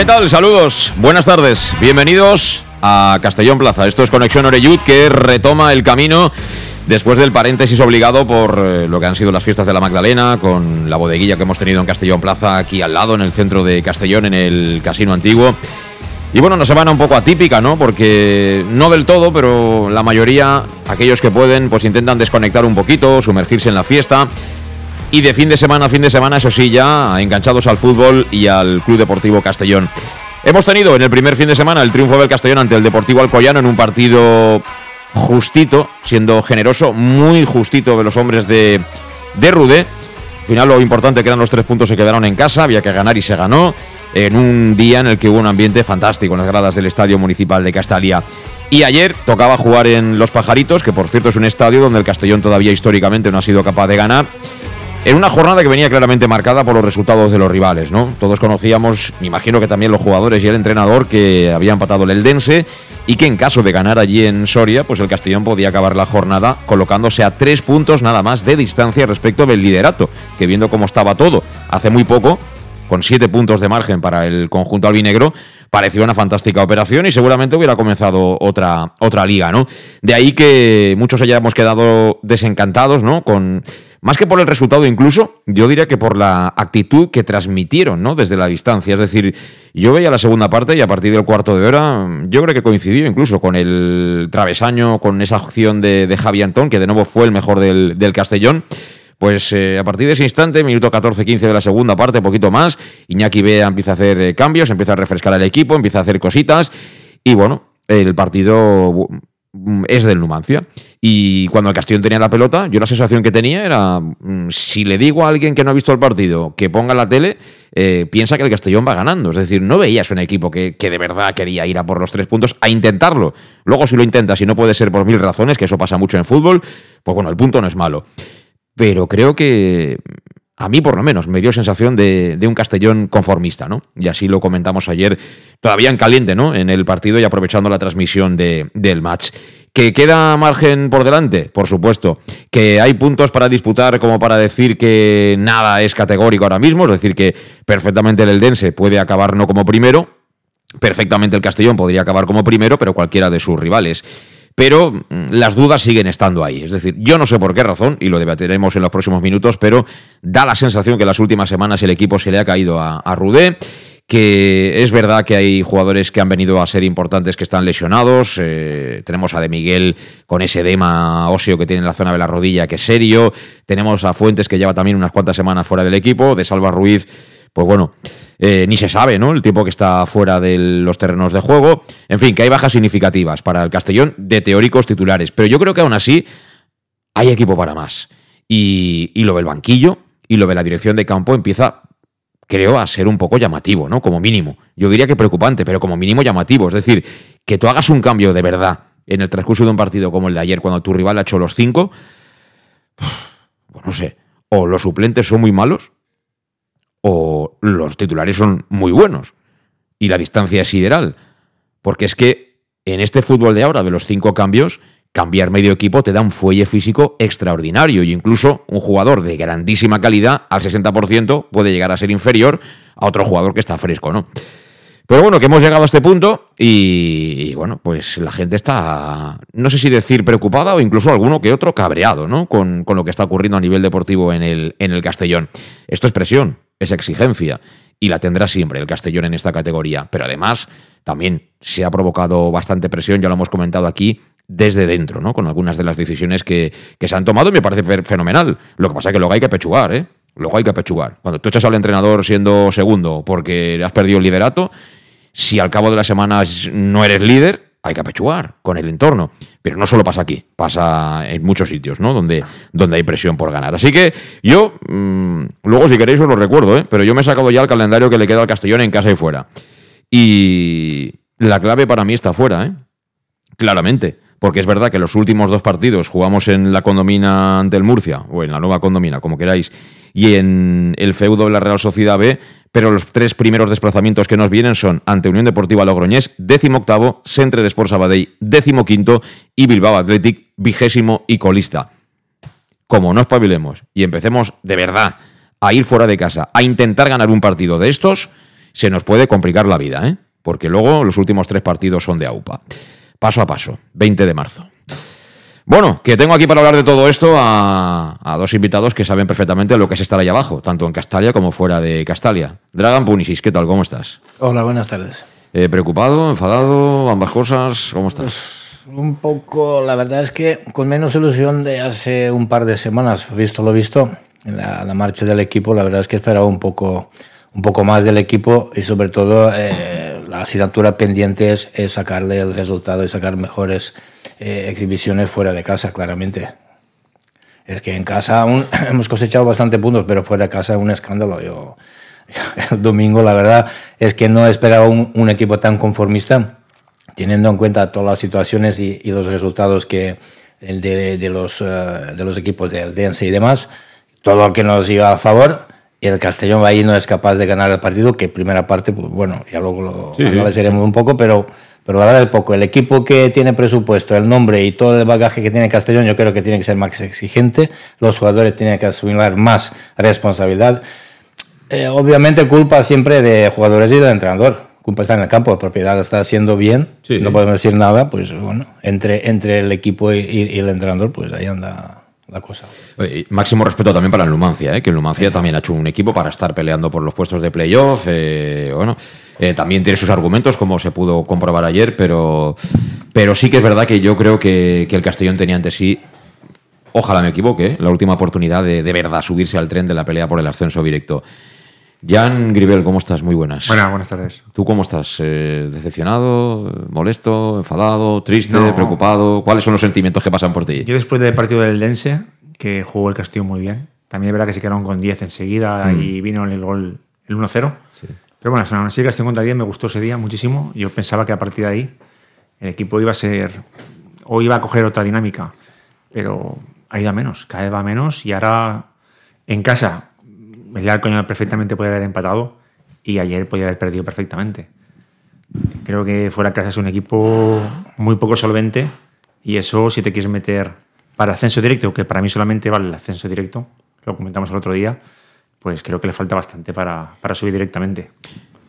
¿Qué tal? Saludos, buenas tardes, bienvenidos a Castellón Plaza. Esto es Conexión Oreyud que retoma el camino después del paréntesis obligado por eh, lo que han sido las fiestas de la Magdalena, con la bodeguilla que hemos tenido en Castellón Plaza aquí al lado, en el centro de Castellón, en el Casino Antiguo. Y bueno, una semana un poco atípica, ¿no? Porque no del todo, pero la mayoría, aquellos que pueden, pues intentan desconectar un poquito, sumergirse en la fiesta y de fin de semana a fin de semana, eso sí, ya enganchados al fútbol y al Club Deportivo Castellón. Hemos tenido en el primer fin de semana el triunfo del Castellón ante el Deportivo Alcoyano en un partido justito, siendo generoso, muy justito de los hombres de, de Rude. Al final lo importante que eran los tres puntos se quedaron en casa, había que ganar y se ganó en un día en el que hubo un ambiente fantástico en las gradas del Estadio Municipal de Castalia. Y ayer tocaba jugar en Los Pajaritos, que por cierto es un estadio donde el Castellón todavía históricamente no ha sido capaz de ganar. En una jornada que venía claramente marcada por los resultados de los rivales, ¿no? Todos conocíamos, me imagino que también los jugadores y el entrenador, que había empatado el Eldense y que en caso de ganar allí en Soria, pues el Castellón podía acabar la jornada colocándose a tres puntos nada más de distancia respecto del liderato, que viendo cómo estaba todo hace muy poco, con siete puntos de margen para el conjunto albinegro, pareció una fantástica operación y seguramente hubiera comenzado otra, otra liga, ¿no? De ahí que muchos hayamos quedado desencantados, ¿no? Con más que por el resultado incluso, yo diría que por la actitud que transmitieron ¿no? desde la distancia. Es decir, yo veía la segunda parte y a partir del cuarto de hora yo creo que coincidió incluso con el travesaño, con esa acción de, Javi Antón, que de nuevo fue el mejor del, Castellón. Pues eh, a partir de ese instante, minuto 14-15 de la segunda parte, poquito más, Iñaki Bea empieza a hacer eh, cambios, empieza a refrescar al equipo, empieza a hacer cositas y bueno, el partido es del Numancia. Y cuando el Castellón tenía la pelota, yo la sensación que tenía era, mm, si le digo a alguien que no ha visto el partido que ponga la tele, eh, piensa que el Castellón va ganando. Es decir, no veías un equipo que, que, de verdad quería ir a por los tres puntos a intentarlo. Luego si lo intentas y no puede ser por mil razones, que eso pasa mucho en fútbol, pues bueno, el punto no es malo. Pero creo que a mí por lo menos me dio sensación de, un Castellón conformista, ¿no? Y así lo comentamos ayer, todavía en caliente, ¿no? En el partido y aprovechando la transmisión del match. ¿Que queda margen por delante? Por supuesto. ¿Que hay puntos para disputar como para decir que nada es categórico ahora mismo? Es decir, que perfectamente el Eldense puede acabar no como primero, perfectamente el Castellón podría acabar como primero, pero cualquiera de sus rivales pero mm, las dudas siguen estando ahí. Es decir, yo no sé por qué razón, y lo debatiremos en los próximos minutos, pero da la sensación que en las últimas semanas el equipo se le ha caído a, a Rudé que es verdad que hay jugadores que han venido a ser importantes que están lesionados. Eh, tenemos a De Miguel con ese edema óseo que tiene en la zona de la rodilla, que es serio. Tenemos a Fuentes que lleva también unas cuantas semanas fuera del equipo. De Salva Ruiz, pues bueno, eh, ni se sabe, ¿no? El tiempo que está fuera de los terrenos de juego. En fin, que hay bajas significativas para el Castellón de teóricos titulares. Pero yo creo que aún así hay equipo para más. Y, lo del banquillo y lo de la dirección de campo empieza, creo, a ser un poco llamativo, ¿no? Como mínimo. Yo diría que preocupante, pero como mínimo llamativo. Es decir, que tú hagas un cambio de verdad en el transcurso de un partido como el de ayer, cuando tu rival ha hecho los cinco. Pues no sé. O los suplentes son muy malos, o los titulares son muy buenos y la distancia es sideral. Porque es que en este fútbol de ahora, de los cinco cambios, cambiar medio equipo te da un fuelle físico extraordinario y incluso un jugador de grandísima calidad al 60% puede llegar a ser inferior a otro jugador que está fresco, ¿no? Pero bueno, que hemos llegado a este punto y, bueno, pues la gente está, no sé si decir preocupada o incluso alguno que otro cabreado, ¿no? Con, con lo que está ocurriendo a nivel deportivo en el, en el Castellón. Esto es presión, esa exigencia y la tendrá siempre el Castellón en esta categoría. Pero además también se ha provocado bastante presión, ya lo hemos comentado aquí, desde dentro, ¿no? Con algunas de las decisiones que, se han tomado me parece fenomenal. Lo que pasa es que luego hay que pechugar, ¿eh? Luego hay que pechugar. Cuando tú echas al entrenador siendo segundo porque has perdido el liderato, si al cabo de las semanas no eres líder, hay que apechugar con el entorno. Pero no solo pasa aquí, pasa en muchos sitios, ¿no? Donde, donde hay presión por ganar. Así que yo, mm, luego si queréis os lo recuerdo, ¿eh? Pero yo me he sacado ya el calendario que le queda al Castellón en casa y fuera. Y la clave para mí está fuera, ¿eh? Claramente. Porque es verdad que los últimos dos partidos jugamos en la condomina ante el Murcia, o en la nueva condomina, como queráis, y en el feudo de la Real Sociedad B, pero los tres primeros desplazamientos que nos vienen son ante Unión Deportiva Logroñés, décimo octavo, Centre de Sport Sabadell, décimo quinto y Bilbao Athletic, vigésimo y colista. Como no espabilemos y empecemos de verdad a ir fuera de casa, a intentar ganar un partido de estos, se nos puede complicar la vida, ¿eh? porque luego los últimos tres partidos son de AUPA. Paso a paso, 20 de marzo. Bueno, que tengo aquí para hablar de todo esto a, dos invitados que saben perfectamente lo que es estar ahí abajo, tanto en Castalia como fuera de Castalia. Dragan Punisis, ¿qué tal? ¿Cómo estás? Hola, buenas tardes. Eh, ¿Preocupado, enfadado, ambas cosas? ¿Cómo estás? Pues, un poco, la verdad es que con menos ilusión de hace un par de semanas, visto lo visto, en la, marcha del equipo, la verdad es que esperaba un poco, un poco más del equipo y sobre todo eh, la asignatura pendiente es sacarle el resultado y sacar mejores eh, exhibiciones fuera de casa, claramente. Es que en casa aún hemos cosechado bastante puntos, pero fuera de casa es un escándalo. Yo, el domingo, la verdad, es que no esperaba un, un equipo tan conformista, teniendo en cuenta todas las situaciones y, los resultados que el de, de los, eh, de los equipos del Dense y demás, todo lo que nos iba a favor. Y el Castellón ahí no es capaz de ganar el partido, que primera parte, pues bueno, ya luego lo sí. analizaremos un poco, pero pero es poco. El equipo que tiene presupuesto, el nombre y todo el bagaje que tiene Castellón, yo creo que tiene que ser más exigente. Los jugadores tienen que asumir más responsabilidad. Eh, obviamente culpa siempre de jugadores y del entrenador. Culpa está en el campo, la propiedad está haciendo bien, no podemos decir nada, pues bueno, entre, entre el equipo y, el entrenador, pues ahí anda la cosa. máximo respeto también para el Numancia, ¿eh? que el Numancia también ha hecho un equipo para estar peleando por los puestos de playoff. Eh, bueno, eh, también tiene sus argumentos, como se pudo comprobar ayer, pero, pero sí que es verdad que yo creo que, el Castellón tenía ante sí, ojalá me equivoque, la última oportunidad de, de verdad subirse al tren de la pelea por el ascenso directo. Jan Gribel, ¿cómo estás? Muy buenas. Buenas, buenas tardes. ¿Tú cómo estás? Eh, ¿Decepcionado? ¿Molesto? ¿Enfadado? ¿Triste? ¿Preocupado? ¿Cuáles son los sentimientos que pasan por ti? Yo después del partido del Dense, que jugó el Castillo muy bien, también es verdad que se quedaron con 10 enseguida mm. y vino el gol el 1-0. Sí. Pero bueno, aún así Castillo contra 10 me gustó ese día muchísimo. Yo pensaba que a partir de ahí el equipo iba a ser o iba a coger otra dinámica, pero ha ido a menos, cada vez va menos y ahora en casa el Alcoña perfectamente puede haber empatado y ayer podía haber perdido perfectamente. Creo que fuera casa es un equipo muy poco solvente y eso si te quieres meter para ascenso directo, que para mí solamente vale el ascenso directo, lo comentamos el otro día, pues creo que le falta bastante para, para subir directamente.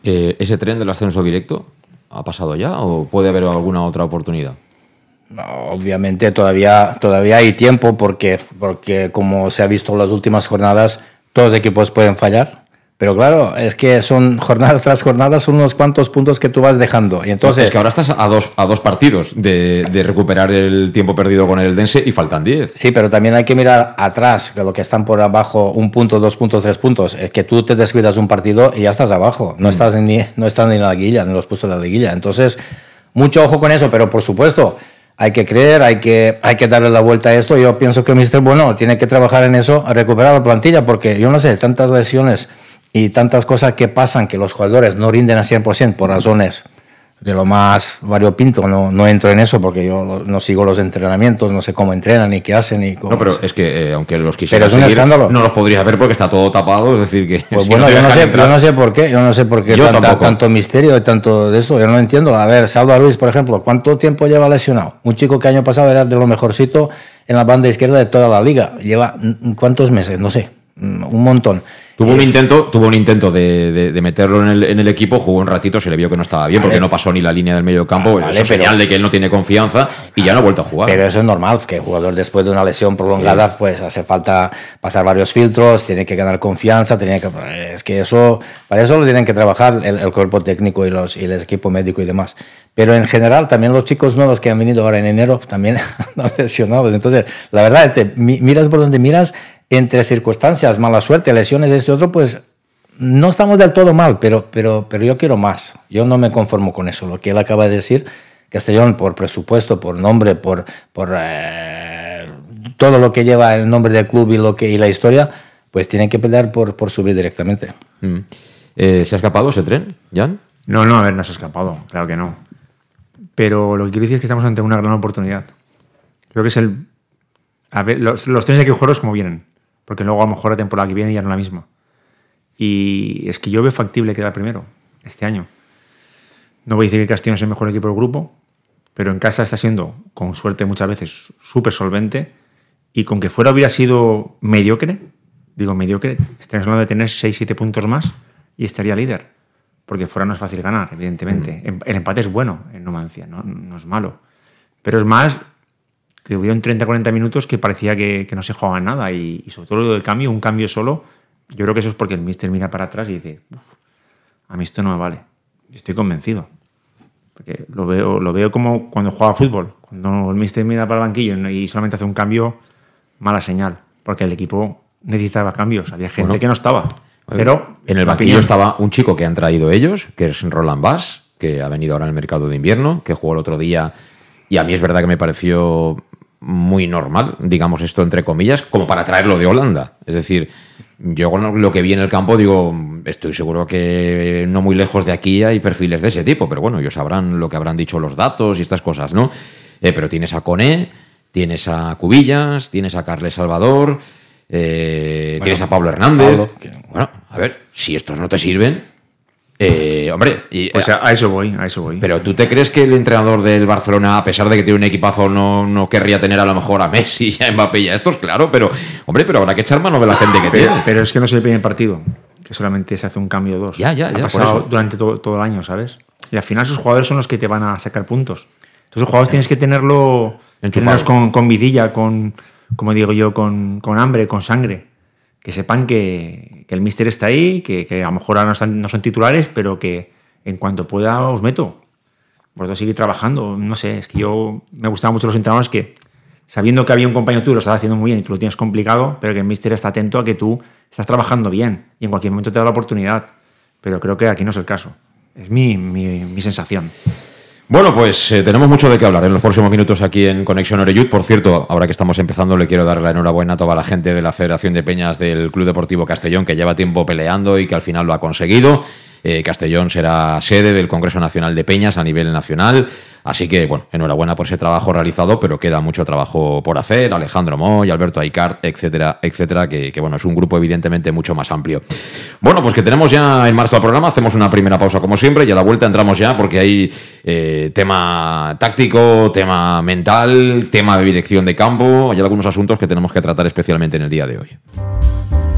Eh, ¿Ese tren del ascenso directo ha pasado ya o puede haber alguna otra oportunidad? No, obviamente todavía, todavía hay tiempo porque, porque como se ha visto en las últimas jornadas, todos los equipos pueden fallar. Pero claro, es que son jornadas tras jornadas, son unos cuantos puntos que tú vas dejando. Y entonces, es que ahora estás a dos, a dos partidos de, de recuperar el tiempo perdido con el Dense y faltan 10. Sí, pero también hay que mirar atrás, de lo que están por abajo, un punto, dos puntos, tres puntos. Es que tú te descuidas un partido y ya estás abajo. No, mm. estás, ni, no estás ni en la liguilla, ni en los puestos de la liguilla. Entonces, mucho ojo con eso, pero por supuesto, hay que creer, hay que, hay que darle la vuelta a esto. Yo pienso que Mister Bueno tiene que trabajar en eso, recuperar la plantilla, porque yo no sé, tantas lesiones y tantas cosas que pasan que los jugadores no rinden a 100% por razones de lo más variopinto, no, no entro en eso porque yo no sigo los entrenamientos, no sé cómo entrenan ni qué hacen. Ni cómo no, pero es que eh, aunque los quisiera pero es un escándalo. no los podrías ver porque está todo tapado, es decir que... Pues bueno, yo, no sé, yo no sé por qué, yo no sé por qué tanto misterio y tanto de esto, yo no entiendo. A ver, Salva Ruiz, por ejemplo, ¿cuánto tiempo lleva lesionado? Un chico que año pasado era de lo mejorcito en la banda izquierda de toda la liga. Lleva, ¿cuántos meses? No sé, un montón. Tuvo un intento, tuvo un intento de, meterlo en el, equipo, jugó un ratito, se le vio que no estaba bien porque no pasó ni la línea del medio campo. Ah, es señal de que él no tiene confianza y ya no ha vuelto a jugar. Pero eso es normal, que el jugador después de una lesión prolongada, pues hace falta pasar varios filtros, tiene que ganar confianza, tiene que, es que eso, para eso lo tienen que trabajar el, cuerpo técnico y, los, y el equipo médico y demás. pero en general también los chicos nuevos que han venido ahora en enero también han lesionados. Entonces, la verdad, te miras por donde miras, entre circunstancias, mala suerte, lesiones de este otro, pues no estamos del todo mal, pero, pero, pero yo quiero más. Yo no me conformo con eso. Lo que él acaba de decir, Castellón, por presupuesto, por nombre, por, por eh, todo lo que lleva el nombre del club y, lo que, y la historia, pues tienen que pelear por, por subir directamente. Mm. Eh, ¿Se ha escapado ese tren, Jan? No, no, a ver, no se ha escapado, claro que no. Pero lo que quiero decir es que estamos ante una gran oportunidad. Creo que es el. A ver, los, los trenes hay que jugarlos como vienen, porque luego a lo mejor la temporada que viene ya no es la misma. Y es que yo veo factible quedar primero este año. No voy a decir que Castellón es el mejor equipo del grupo, pero en casa está siendo, con suerte muchas veces, súper solvente. Y con que fuera hubiera sido mediocre, digo mediocre, estaríamos hablando de tener 6-7 puntos más y estaría líder. Porque fuera no es fácil ganar, evidentemente. Em, el empate es bueno en Numancia, no, no es malo. Pero es más que hubo 30-40 minutos que parecía que, que, no se jugaba nada. Y, y sobre todo lo del cambio, un cambio solo yo creo que eso es porque el mister mira para atrás y dice, a mí esto no me vale. estoy convencido. Porque lo veo, lo veo como cuando juega fútbol. Cuando el mister mira para el banquillo y solamente hace un cambio, mala señal. Porque el equipo necesitaba cambios. Había gente que no estaba. Pero en el banquillo estaba un chico que han traído ellos, que es Roland Bass, que ha venido ahora en el mercado de invierno, que jugó el otro día. Y a mí es verdad que me pareció muy normal, digamos esto entre comillas, como para traerlo de Holanda. Es decir, yo con lo que vi en el campo digo, estoy seguro que no muy lejos de aquí hay perfiles de ese tipo, pero bueno, ellos sabrán lo que habrán dicho los datos y estas cosas, ¿no? Eh, pero tienes a Coné, tienes a Cubillas, tienes a Carles Salvador, eh, tienes a Pablo Hernández. Bueno, a ver, si estos no te sirven, eh, hombre, y, pues a, eso voy, a eso voy. Pero ¿tú te crees que el entrenador del Barcelona, a pesar de que tiene un equipazo, no, no querría tener a lo mejor a Messi y a Mbappé y a estos? Claro, pero hombre, pero habrá que echar mano de la gente que tiene. Pero es que no es el primer partido, que solamente se hace un cambio dos. Ya, ya, ya. Ha pasado durante todo, todo, el año, ¿sabes? Y al final esos jugadores son los que te van a sacar puntos. Entonces, los jugadores tienes que tenerlo tenerlos con, con vidilla, con, como digo yo, con, con hambre, con sangre que sepan que, el míster está ahí, que, que, a lo mejor ahora no, son titulares, pero que en cuanto pueda os meto. Vosotros seguir trabajando. No sé, es que yo me gustaban mucho los entrenadores que, sabiendo que había un compañero tuyo, lo estaba haciendo muy bien y tú lo tienes complicado, pero que el míster está atento a que tú estás trabajando bien y en cualquier momento te da la oportunidad. Pero creo que aquí no es el caso. Es mi, mi, mi sensación. Bueno, pues eh, tenemos mucho de qué hablar en los próximos minutos aquí en Conexión Oreyud. Por cierto, ahora que estamos empezando, le quiero dar la enhorabuena a toda la gente de la Federación de Peñas del Club Deportivo Castellón, que lleva tiempo peleando y que al final lo ha conseguido. Eh, Castellón será sede del Congreso Nacional de Peñas a nivel nacional. Así que, bueno, enhorabuena por ese trabajo realizado, pero queda mucho trabajo por hacer. Alejandro Moy, Alberto Aicart, etcétera, etcétera, que, bueno, es un grupo evidentemente mucho más amplio. Bueno, pues que tenemos ya en marcha el programa, hacemos una primera pausa como siempre y a la vuelta entramos ya porque hay eh, tema táctico, tema mental, tema de dirección de campo, hay algunos asuntos que tenemos que tratar especialmente en el día de hoy.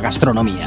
gastronomía.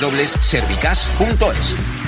www.servicas.es.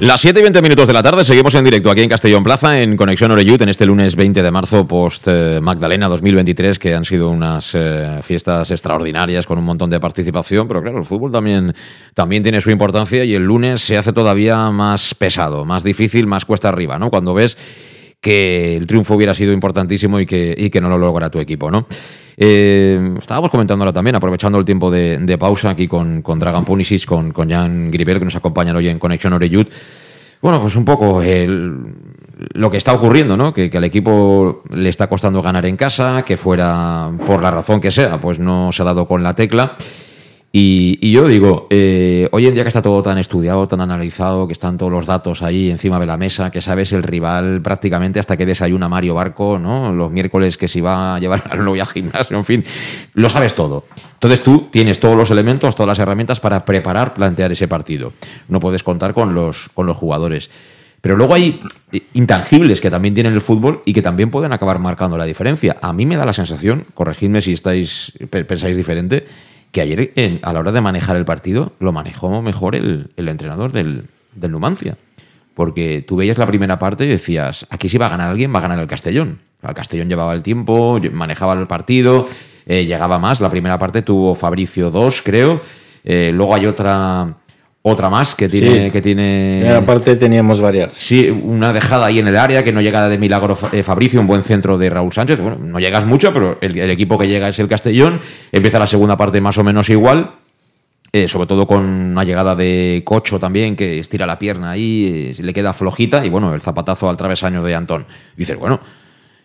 Las 7 y 20 minutos de la tarde seguimos en directo aquí en Castellón Plaza en Conexión Oreyut en este lunes 20 de marzo post eh, Magdalena 2023 que han sido unas eh, fiestas extraordinarias con un montón de participación, pero claro, el fútbol también, también tiene su importancia y el lunes se hace todavía más pesado, más difícil, más cuesta arriba, ¿no? Cuando ves que el triunfo hubiera sido importantísimo y que, y que no lo logra tu equipo, ¿no? Eh, estábamos comentándolo también, aprovechando el tiempo de, pausa aquí con, con Dragon Punisic, con, con Jan Gribel, que nos acompañan hoy en Conexión Oreyud. Bueno, pues un poco lo que está ocurriendo, ¿no? Que, que, al equipo le está costando ganar en casa, que fuera por la razón que sea, pues no se ha dado con la tecla. Y, yo digo, eh, hoy en día que está todo tan estudiado, tan analizado, que están todos los datos ahí encima de la mesa, que sabes el rival prácticamente hasta que desayuna Mario Barco, ¿no? Los miércoles que si va a llevar al novio al gimnasio, en fin, lo sabes todo. Entonces tú tienes todos los elementos, todas las herramientas para preparar, plantear ese partido. No puedes contar con los, con los jugadores. Pero luego hay intangibles que también tienen el fútbol y que también pueden acabar marcando la diferencia. A mí me da la sensación, corregidme si estáis pensáis diferente, que ayer a la hora de manejar el partido lo manejó mejor el, entrenador del, Numancia. Porque tú veías la primera parte y decías, aquí si va a ganar alguien, va a ganar el Castellón. El Castellón llevaba el tiempo, manejaba el partido, eh, llegaba más. La primera parte tuvo Fabricio 2, creo. Eh, luego hay otra otra más que tiene. Que tiene aparte teníamos varias. Sí, una dejada ahí en el área que no llega de milagro eh, Fabricio, un buen centro de Raúl Sánchez. Bueno, no llegas mucho, pero el, equipo que llega es el Castellón. Empieza la segunda parte más o menos igual. Eh, sobre todo con una llegada de Cocho también, que estira la pierna ahí, eh, le queda flojita. Y bueno, el zapatazo al travesaño de Antón. dices, bueno,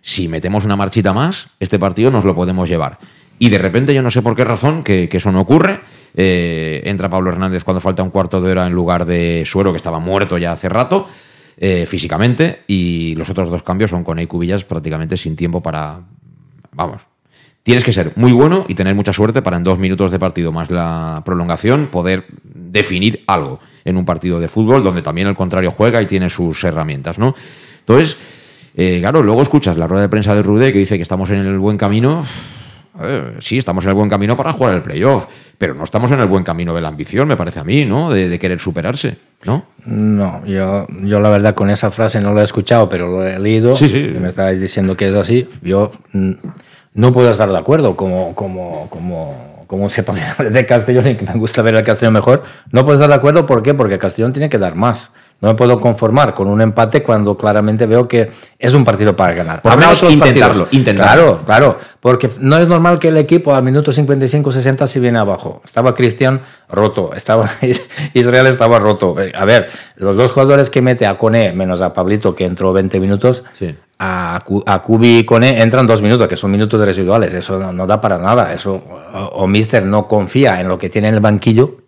si metemos una marchita más, este partido nos lo podemos llevar. Y de repente, yo no sé por qué razón, que, que eso no ocurre. Eh, entra Pablo Hernández cuando falta un cuarto de hora en lugar de Suero, que estaba muerto ya hace rato. Eh, físicamente y los otros dos cambios son con Cubillas prácticamente sin tiempo para vamos tienes que ser muy bueno y tener mucha suerte para en dos minutos de partido más la prolongación poder definir algo en un partido de fútbol donde también el contrario juega y tiene sus herramientas no entonces eh, claro luego escuchas la rueda de prensa de Rude que dice que estamos en el buen camino sí, estamos en el buen camino para jugar el playoff, pero no estamos en el buen camino de la ambición, me parece a mí, ¿no? De, querer superarse, ¿no? No, yo, yo la verdad con esa frase no lo he escuchado, pero lo he leído. Sí, sí. me estabais diciendo que es así. Yo no puedo estar de acuerdo como, como, como, como sepa de Castellón y que me gusta ver al Castellón mejor. No puedo estar de acuerdo, ¿por qué? Porque Castellón tiene que dar más. No me puedo conformar con un empate cuando claramente veo que es un partido para ganar. Por Habrá otros intentarlo, Claro, claro, porque no es normal que el equipo al minuto 55-60 se viene abajo. Estaba Cristian roto, estaba Israel estaba roto. Eh, a ver, los dos jugadores que mete a Cone menos a Pablito que entró 20 minutos, a, a Kubi y Cone entran dos minutos, que son minutos residuales. Eso no, da para nada. Eso o Mister no confía en lo que tiene en el banquillo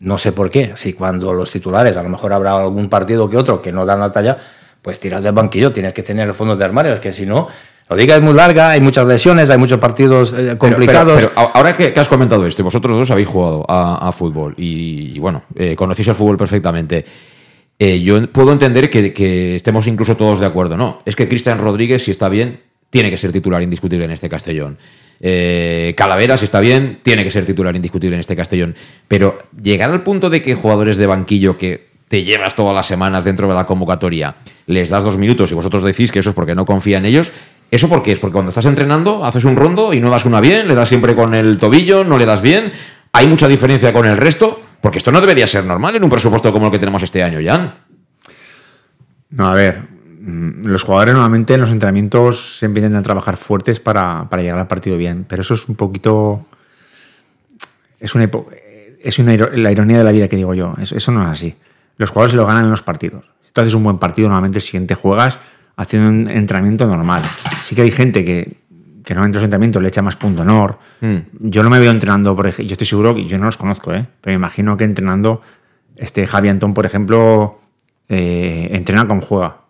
no sé por qué. Si cuando los titulares, a lo mejor habrá algún partido que otro que no dan la talla, pues tiras del banquillo, tienes que tener el fondo de armario. Es que si no, lo diga es muy larga, hay muchas lesiones, hay muchos partidos eh, complicados. Pero, ahora que, has comentado esto, vosotros dos habéis jugado a, fútbol y, bueno, eh, conocéis el fútbol perfectamente. Eh, yo puedo entender que, que, estemos incluso todos de acuerdo. No, es que Cristian Rodríguez, si está bien, tiene que ser titular indiscutible en este Castellón. Eh, Calavera, si está bien, tiene que ser titular indiscutible en este Castellón. Pero llegar al punto de que jugadores de banquillo que te llevas todas las semanas dentro de la convocatoria, les das dos minutos y vosotros decís que eso es porque no confía en ellos, ¿eso por qué es? Porque cuando estás entrenando haces un rondo y no das una bien, le das siempre con el tobillo, no le das bien, hay mucha diferencia con el resto, porque esto no debería ser normal en un presupuesto como el que tenemos este año, Jan. No, a ver, los jugadores normalmente en los entrenamientos siempre intentan trabajar fuertes para, llegar al partido bien, pero eso es un poquito. Es una, es una la ironía de la vida que digo yo. Eso, no es así. Los jugadores se lo ganan en los partidos. Si tú haces un buen partido, normalmente el siguiente juegas haciendo un entrenamiento normal. Sí que hay gente que, que no en los entrenamientos le echa más punto honor. Mm. Yo no me veo entrenando, por ejemplo, yo estoy seguro que yo no los conozco, ¿eh? pero me imagino que entrenando, este Javi Antón, por ejemplo, eh, entrena como juega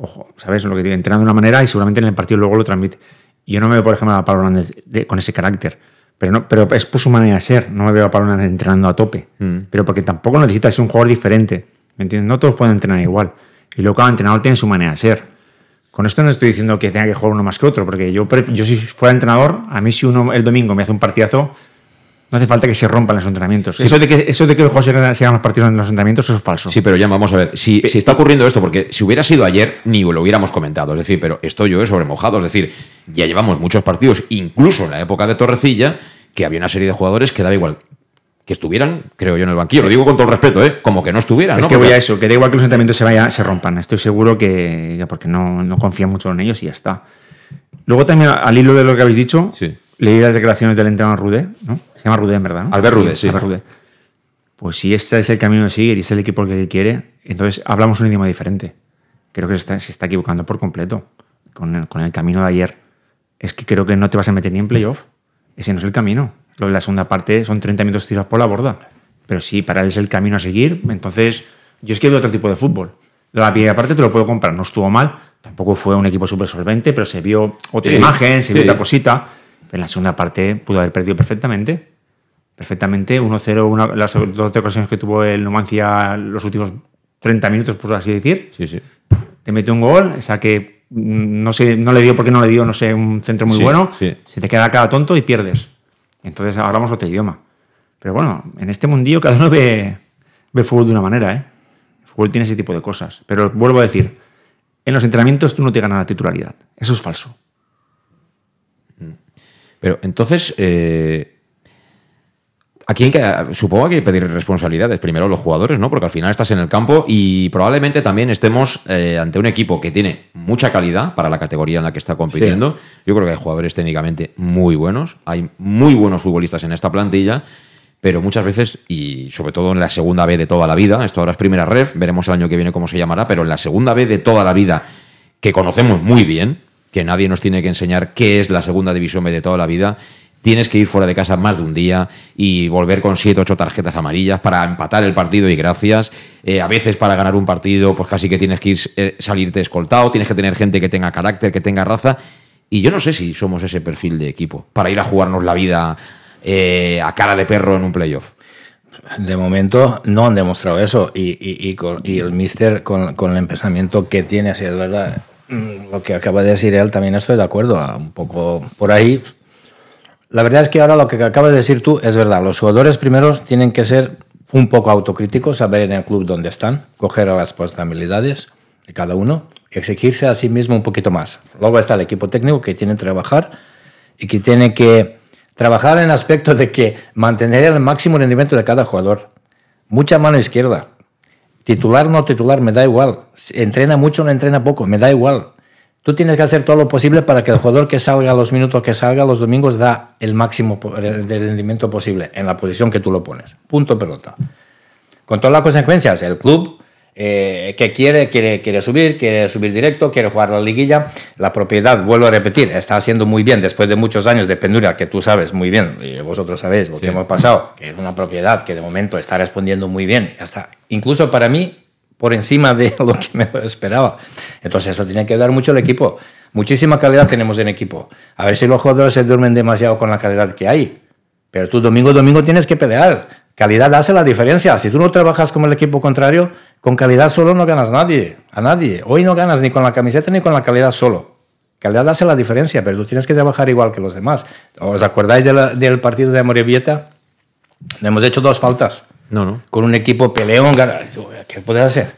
ojo, ¿sabes? Lo que digo, entrena de una manera y seguramente en el partido luego lo transmite. Yo no me veo, por ejemplo, a Pablo Hernández con ese carácter, Pero, no, pero es por su manera de ser. No me veo a Palona entrenando a tope. Mm. Pero porque tampoco necesita ser un jugador diferente. ¿Me entiendes? No todos pueden entrenar igual. Y luego cada entrenador tiene su manera de ser. Con esto no estoy diciendo que tenga que jugar uno más que otro, porque yo, yo si fuera entrenador, a mí si uno el domingo me hace un partidazo, no hace falta que se rompan los entrenamientos. Eso, de que, eso de que los jugadores se hagan- los partidos en los entrenamientos, eso es falso. Sí, pero ya vamos a ver. Si, si está ocurriendo esto, porque si hubiera sido ayer, ni lo hubiéramos comentado. Es decir, pero esto yo sobre mojado. Es decir, ya llevamos muchos partidos, incluso en la época de Torrecilla, que había una serie de jugadores que daba igual que estuvieran, creo yo, en el banquillo. Lo digo con todo el respeto, ¿eh? Como que no estuvieran, Es ¿no? que Porque- voy a eso, que da igual que los entrenamientos se, vaya, se rompan. Estoy seguro que, que porque no, no confía mucho en ellos y ya está. Luego también, al hilo de lo que habéis dicho, Sí. Leí las declaraciones del entrenador Rudé, ¿no? Se llama Rudé, en verdad, ¿no? Albert Rudé, sí. Albert Rudé. Pues si este es el camino a seguir y es el equipo que él quiere, entonces hablamos un idioma diferente. Creo que se está, se está equivocando por completo con el, con el camino de ayer. Es que creo que no te vas a meter ni en playoff. Ese no es el camino. Lo de la segunda parte son 30 minutos tirados por la borda. Pero sí, para él es el camino a seguir. Entonces, yo es que veo otro tipo de fútbol. La primera parte te lo puedo comprar, no estuvo mal. Tampoco fue un equipo súper solvente, pero se vio otra Sí, imagen, se vio sí. otra cosita. En la segunda parte pudo haber perdido perfectamente. Perfectamente, 1-0, una- las dos ocasiones que tuvo el Numancia los últimos 30 minutos, por así decir. Sí, sí. Te mete un gol, esa que mm, no sé, no le dio porque no le dio, no sé, un centro muy Sí, bueno. sí. Se te queda cada tonto y pierdes. Entonces hablamos otro idioma. Pero bueno, en este mundillo cada uno ve, ve fútbol de una manera, ¿eh? El fútbol tiene ese tipo de cosas. Pero vuelvo a decir, en los entrenamientos tú no te ganas la titularidad. Eso es falso. Pero entonces, eh, aquí hay que, supongo que hay que pedir responsabilidades primero los jugadores, ¿no? Porque al final estás en el campo y probablemente también estemos eh, ante un equipo que tiene mucha calidad para la categoría en la que está compitiendo. Yo creo que hay jugadores técnicamente muy buenos, hay muy buenos futbolistas en esta plantilla. Pero muchas veces, y sobre todo en la segunda B de toda la vida, esto ahora es primera ref, veremos el año que viene cómo se llamará, pero en la segunda B de toda la vida, que conocemos muy bien, que nadie nos tiene que enseñar qué es la segunda división B de toda la vida, tienes que ir fuera de casa más de un día y volver con siete, ocho tarjetas amarillas para empatar el partido y gracias. Eh, a veces para ganar un partido, pues casi que tienes que ir, eh, salirte escoltado, tienes que tener gente que tenga carácter, que tenga raza. Y yo no sé si somos ese perfil de equipo para ir a jugarnos la vida eh, a cara de perro en un playoff. De momento no han demostrado eso y, y- el Mister con, con el empezamiento que tiene, si es verdad, lo que acaba de decir él también estoy de acuerdo, a un poco por ahí. La verdad es que ahora lo que acabas de decir tú es verdad, los jugadores primeros tienen que ser un poco autocríticos, saber en el club dónde están, coger las responsabilidades de cada uno, exigirse a sí mismo un poquito más. Luego está el equipo técnico que tiene que trabajar y que tiene que trabajar en aspecto de que mantener el máximo rendimiento de cada jugador. Mucha mano izquierda. Titular no titular, me da igual. Entrena mucho o no entrena poco, me da igual. Tú tienes que hacer todo lo posible para que el jugador que salga los minutos que salga los domingos da el máximo de rendimiento posible en la posición que tú lo pones. Punto pelota. Con todas las consecuencias, el club eh, que quiere, quiere, quiere subir, quiere subir directo, quiere jugar la liguilla, la propiedad, vuelvo a repetir, está haciendo muy bien después de muchos años de penduria, que tú sabes muy bien, y vosotros sabéis lo que hemos pasado, que es una propiedad que de momento está respondiendo muy bien, hasta incluso para mí por encima de lo que me esperaba. Entonces eso tiene que dar mucho el equipo. Muchísima calidad tenemos en equipo. A ver si los jugadores se duermen demasiado con la calidad que hay. Pero tú domingo domingo tienes que pelear. Calidad hace la diferencia. Si tú no trabajas como el equipo contrario, con calidad solo no ganas nadie, a nadie. Hoy no ganas ni con la camiseta ni con la calidad solo. Calidad hace la diferencia, pero tú tienes que trabajar igual que los demás. ¿Os acordáis de la- del partido de Amorebieta? Le hemos hecho dos faltas. No, no. Con un equipo peleón, ¿qué puedes hacer?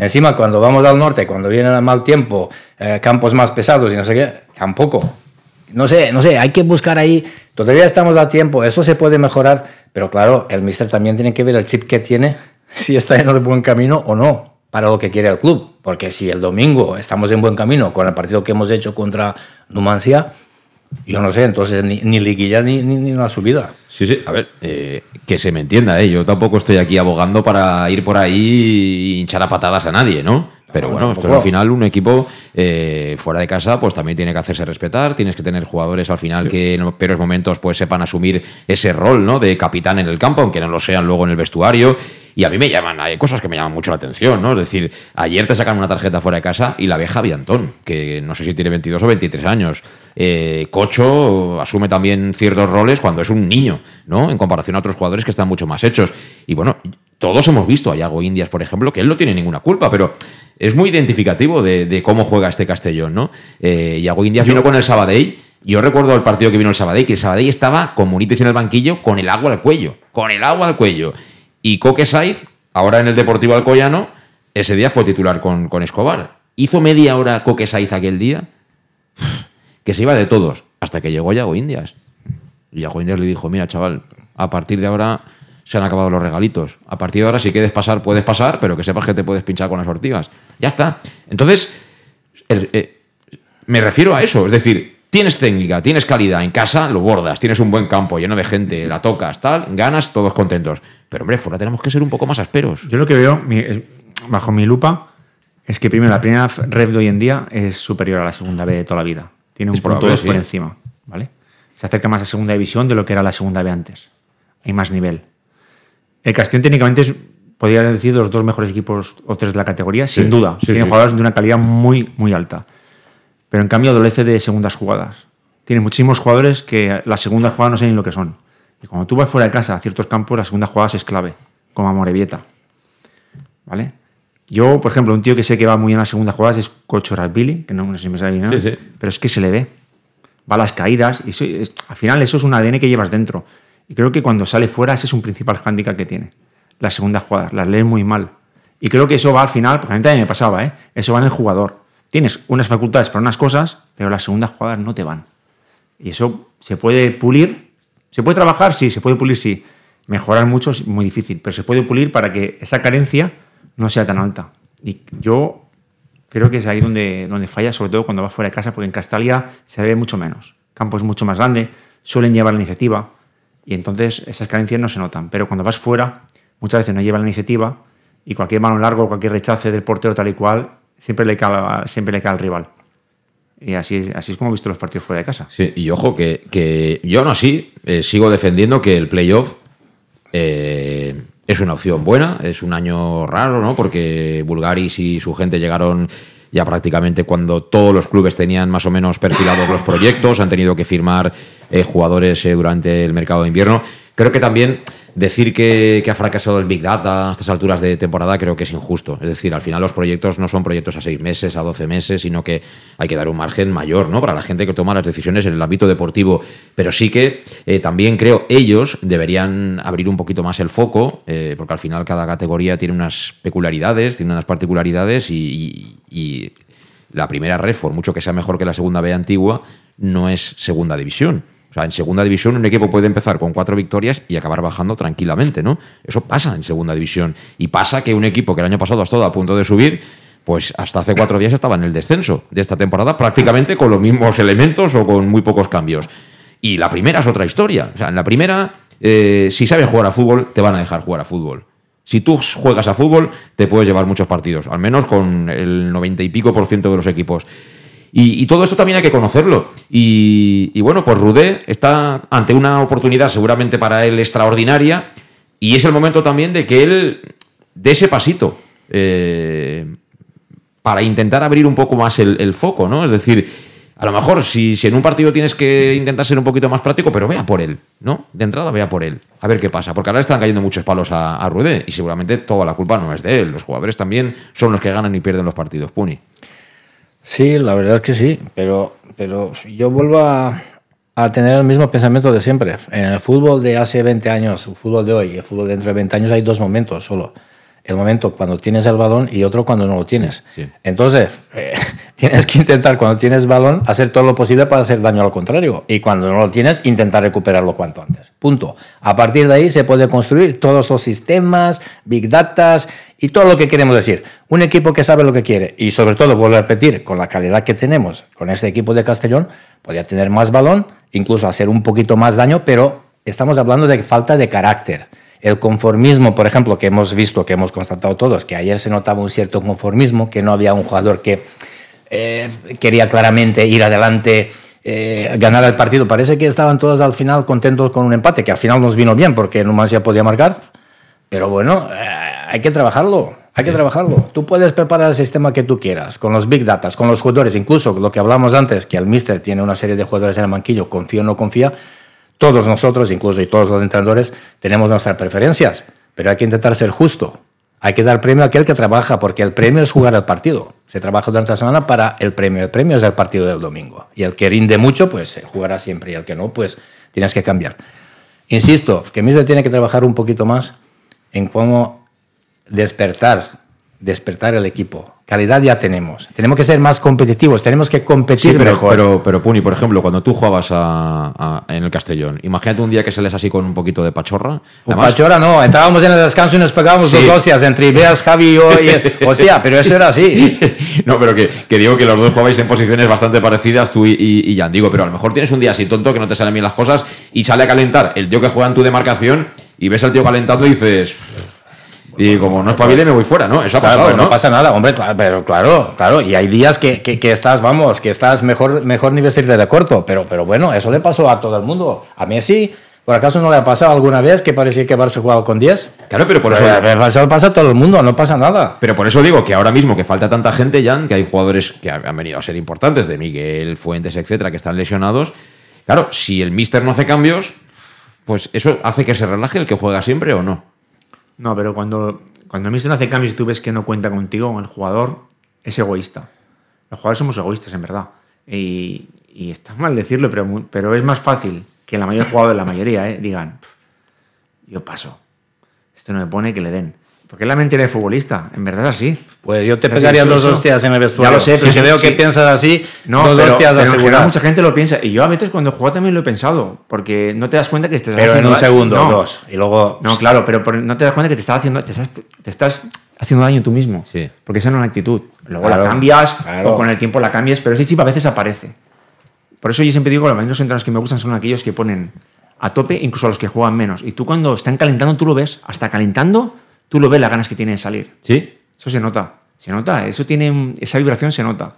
Encima, cuando vamos al norte, cuando viene el mal tiempo, eh, campos más pesados y no sé qué, tampoco. No sé, no sé, hay que buscar ahí. Todavía estamos a tiempo, eso se puede mejorar, pero claro, el mister también tiene que ver el chip que tiene, si está en el buen camino o no, para lo que quiere el club. Porque si el domingo estamos en buen camino con el partido que hemos hecho contra Numancia, yo no sé, entonces ni, ni liguilla ni, ni, ni la subida. Sí, sí, a ver, eh, que se me entienda, ¿eh? yo tampoco estoy aquí abogando para ir por ahí y hinchar a patadas a nadie, ¿no? Pero No, bueno, pero al final un equipo eh, fuera de casa pues también tiene que hacerse respetar, tienes que tener jugadores al final que en los peores momentos pues sepan asumir ese rol, ¿no? De capitán en el campo, aunque no lo sean luego en el vestuario. Y a mí me llaman, hay cosas que me llaman mucho la atención, ¿no? Es decir, ayer te sacan una tarjeta fuera de casa y la ve Javi Antón, que no sé si tiene 22 o 23 años. Eh, Cocho asume también ciertos roles cuando es un niño, ¿no? En comparación a otros jugadores que están mucho más hechos. Y bueno, todos hemos visto a Yago Indias, por ejemplo, que él no tiene ninguna culpa, pero es muy identificativo de, cómo juega este Castellón, ¿no? Eh, Yago Indias vino con el Sabadell. Yo recuerdo el partido que vino el Sabadell, que el Sabadell estaba con Munites en el banquillo con el agua al cuello, con el agua al cuello. Y Coque Saiz, ahora en el Deportivo Alcoyano, ese día fue titular con, con Escobar. Hizo media hora Coque Saiz aquel día, que se iba de todos, hasta que llegó Yago Indias. Y Yago Indias le dijo, mira chaval, a partir de ahora se han acabado los regalitos. A partir de ahora, si quieres pasar, puedes pasar, pero que sepas que te puedes pinchar con las ortigas. Ya está. Entonces, eh, me refiero a eso. Es decir, tienes técnica, tienes calidad, en casa lo bordas, tienes un buen campo lleno de gente, la tocas, tal, ganas, todos contentos. Pero hombre, fuera tenemos que ser un poco más asperos. Yo lo que veo, bajo mi lupa, es que primero la primera red de hoy en día es superior a la segunda B de toda la vida. Tiene un punto por encima, ¿vale? Se acerca más a segunda división de lo que era la segunda B antes. Hay más nivel. El Castellón técnicamente es, podría decir, de los dos mejores equipos o tres de la categoría, sin duda. Tiene jugadores de una calidad muy, muy alta. Pero en cambio adolece de segundas jugadas. Tiene muchísimos jugadores que las segundas jugadas no saben lo que son. Y cuando tú vas fuera de casa a ciertos campos, las segundas jugadas es clave, como a Morevieta. ¿Vale? Yo, por ejemplo, un tío que sé que va muy bien a las segundas jugadas es Cocho Billy, que no, sé si me sale bien, pero es que se le ve. Va a las caídas y al final eso es un ADN que llevas dentro. Y creo que cuando sale fuera ese es un principal hándicap que tiene. Las segundas jugadas, las lee muy mal. Y creo que eso va al final, porque a mí también me pasaba, ¿eh? eso va en el jugador. Tienes unas facultades para unas cosas, pero las segundas jugadas no te van. Y eso se puede pulir. ¿Se puede trabajar? Sí, se puede pulir, sí. Mejorar mucho es muy difícil, pero se puede pulir para que esa carencia no sea tan alta. Y yo creo que es ahí donde, donde falla, sobre todo cuando vas fuera de casa, porque en Castalia se ve mucho menos. Campo es mucho más grande, suelen llevar la iniciativa y entonces esas carencias no se notan. Pero cuando vas fuera, muchas veces no lleva la iniciativa y cualquier mano largo, cualquier rechace del portero tal y cual, siempre le cae, siempre le cae al rival. Y así, así es como he visto los partidos fuera de casa. Sí, y ojo, que, que yo aún así eh, sigo defendiendo que el playoff eh, es una opción buena. Es un año raro, ¿no? Porque Bulgaris y su gente llegaron ya prácticamente cuando todos los clubes tenían más o menos perfilados los proyectos, han tenido que firmar eh, jugadores eh, durante el mercado de invierno. Creo que también decir que, ha fracasado el Big Data a estas alturas de temporada creo que es injusto. Es decir, al final los proyectos no son proyectos a seis meses, a doce meses, sino que hay que dar un margen mayor ¿no? para la gente que toma las decisiones en el ámbito deportivo. Pero sí que eh, también creo ellos deberían abrir un poquito más el foco, porque al final cada categoría tiene unas peculiaridades, tiene unas particularidades y, la primera red, mucho que sea mejor que la segunda B antigua, no es segunda división. O sea, en segunda división un equipo puede empezar con cuatro victorias y acabar bajando tranquilamente, ¿no? Eso pasa en segunda división. Y pasa que un equipo que el año pasado ha estado a punto de subir, pues hasta hace cuatro días estaba en el descenso de esta temporada, prácticamente con los mismos elementos o con muy pocos cambios. Y la primera es otra historia. O sea, en la primera, eh, si sabes jugar a fútbol, te van a dejar jugar a fútbol. Si tú juegas a fútbol, te puedes llevar muchos partidos, al menos con el noventa y pico por ciento de los equipos. Y, todo esto también hay que conocerlo. Y, bueno, pues Rudé está ante una oportunidad seguramente para él extraordinaria y es el momento también de que él dé ese pasito eh, para intentar abrir un poco más el, foco, ¿no? Es decir, a lo mejor si, si, en un partido tienes que intentar ser un poquito más práctico, pero vea por él, ¿no? De entrada vea por él, a ver qué pasa, porque ahora están cayendo muchos palos a, a Rudé y seguramente toda la culpa no es de él, los jugadores también son los que ganan y pierden los partidos, Puni. Sí, la verdad es que sí, pero, pero yo vuelvo a, a tener el mismo pensamiento de siempre. En el fútbol de hace 20 años, el fútbol de hoy, el fútbol de dentro de 20 años hay dos momentos solo el momento cuando tienes el balón y otro cuando no lo tienes. Entonces, eh, tienes que intentar cuando tienes balón hacer todo lo posible para hacer daño al contrario. Y cuando no lo tienes, intentar recuperarlo cuanto antes. Punto. A partir de ahí se puede construir todos los sistemas, big data y todo lo que queremos decir. Un equipo que sabe lo que quiere y sobre todo, vuelvo a repetir, con la calidad que tenemos con este equipo de Castellón, podría tener más balón, incluso hacer un poquito más daño, pero estamos hablando de falta de carácter el conformismo, por ejemplo, que hemos visto, que hemos constatado todos, que ayer se notaba un cierto conformismo, que no había un jugador que eh, quería claramente ir adelante, eh, ganar el partido. Parece que estaban todos al final contentos con un empate, que al final nos vino bien porque Numancia podía marcar. Pero bueno, eh, hay que trabajarlo. Hay que trabajarlo. Tú puedes preparar el sistema que tú quieras, con los big data, con los jugadores, incluso lo que hablamos antes, que el mister tiene una serie de jugadores en el banquillo, confía o no confía. Todos nosotros, incluso y todos los entrenadores, tenemos nuestras preferencias, pero hay que intentar ser justo. Hay que dar premio a aquel que trabaja, porque el premio es jugar el partido. Se trabaja durante la semana para el premio. El premio es el partido del domingo. Y el que rinde mucho, pues jugará siempre. Y el que no, pues tienes que cambiar. Insisto, que Mister tiene que trabajar un poquito más en cómo despertar, despertar el equipo. Calidad ya tenemos. Tenemos que ser más competitivos, tenemos que competir Sí, pero, mejor. pero, pero, Puni, por ejemplo, cuando tú jugabas a- a- en el Castellón, imagínate un día que sales así con un poquito de pachorra. Además, pachora no, entrábamos en el descanso y nos pegábamos Sí. dos hostias entre Ibeas, Javi y yo. y- hostia, pero eso era así. no, pero que, que digo que los dos jugabais en posiciones bastante parecidas, tú y, y, y Jan. Digo, pero a lo mejor tienes un día así tonto que no te salen bien las cosas y sale a calentar el tío que juega en tu demarcación y ves al tío calentando y dices. Y como no espabile, me voy fuera, ¿no? Eso ha Claro, pasado, pero ¿no? no pasa nada, hombre, pero claro, claro. Y hay días que, que- que estás, vamos, que estás mejor, mejor ni vestirte de corto. Pero, pero bueno, eso le pasó a todo el mundo. A Messi, ¿por acaso no le ha pasado alguna vez que parecía que Barça jugaba con 10? Claro, pero por eso. Pero, eso le pasa a todo el mundo, no pasa nada. Pero por eso digo que ahora mismo que falta tanta gente, Jan, que hay jugadores que han venido a ser importantes, de Miguel, Fuentes, etcétera, que están lesionados. Claro, si el míster no hace cambios, pues eso hace que se relaje el que juega siempre o no. No, pero cuando, cuando no hace cambios y tú ves que no cuenta contigo, el jugador es egoísta. Los jugadores somos egoístas, en verdad. Y, está mal decirlo, pero, pero es más fácil que la mayoría de jugadores, la mayoría, eh, digan, "Pff, yo paso. Este no me pone que le den. Porque es la mentira de futbolista. En verdad es así. Pues yo te pegaría dos hostias en el vestuario. Ya lo sé, si pero te veo sí. que piensas así, No, dos pero, hostias pero en aseguradas. mucha gente lo piensa. Y yo a veces cuando juego también lo he pensado. Porque no te das cuenta que estás Pero en haciendo un da- segundo, No. dos. Y luego. No, claro, pero no te das cuenta que te estás haciendo, te estás, te estás haciendo daño tú mismo. Sí. Porque esa no es la actitud. Luego Claro, la cambias claro. o con el tiempo la cambias, pero ese chip a veces aparece. Por eso yo siempre digo que los menos entrenadores que me gustan son aquellos que ponen a tope, incluso a los que juegan menos. Y tú cuando están calentando, tú lo ves. Hasta calentando, tú lo ves las ganas que tiene de salir. ¿Sí? Eso se nota. Se nota. Eso tiene, esa vibración se nota.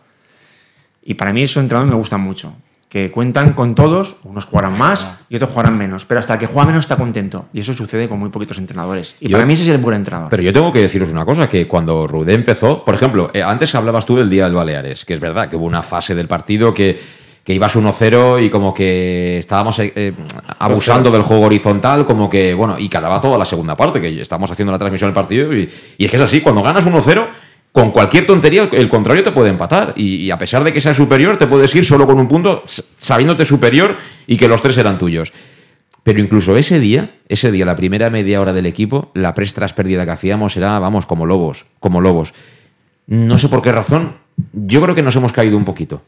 Y para mí esos entrenadores me gustan mucho. Que cuentan con todos, unos jugarán más y otros jugarán menos. Pero hasta el que juega menos está contento. Y eso sucede con muy poquitos entrenadores. Y Yo- para mí ese es el buen entrenador. Pero yo tengo que deciros una cosa, que cuando Rudé empezó, por ejemplo, eh, antes hablabas tú del día del Baleares, que es verdad que hubo una fase del partido que, que ibas 1-0 y como que estábamos eh, eh, abusando del juego horizontal, como que, bueno, y quedaba toda la segunda parte, que estamos haciendo la transmisión del partido, y, y es que es así, cuando ganas 1-0, con cualquier tontería el, el contrario te puede empatar, y, y a pesar de que sea superior, te puedes ir solo con un punto, sabiéndote superior y que los tres eran tuyos. Pero incluso ese día, ese día, la primera media hora del equipo, la pres tras pérdida que hacíamos era, vamos, como lobos, como lobos. No sé por qué razón, yo creo que nos hemos caído un poquito.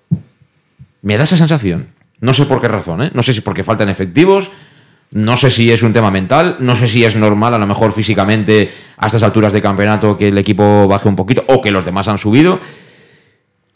Me da esa sensación. No sé por qué razón, ¿eh? No sé si porque faltan efectivos, no sé si es un tema mental, no sé si es normal, a lo mejor físicamente, a estas alturas de campeonato, que el equipo baje un poquito o que los demás han subido.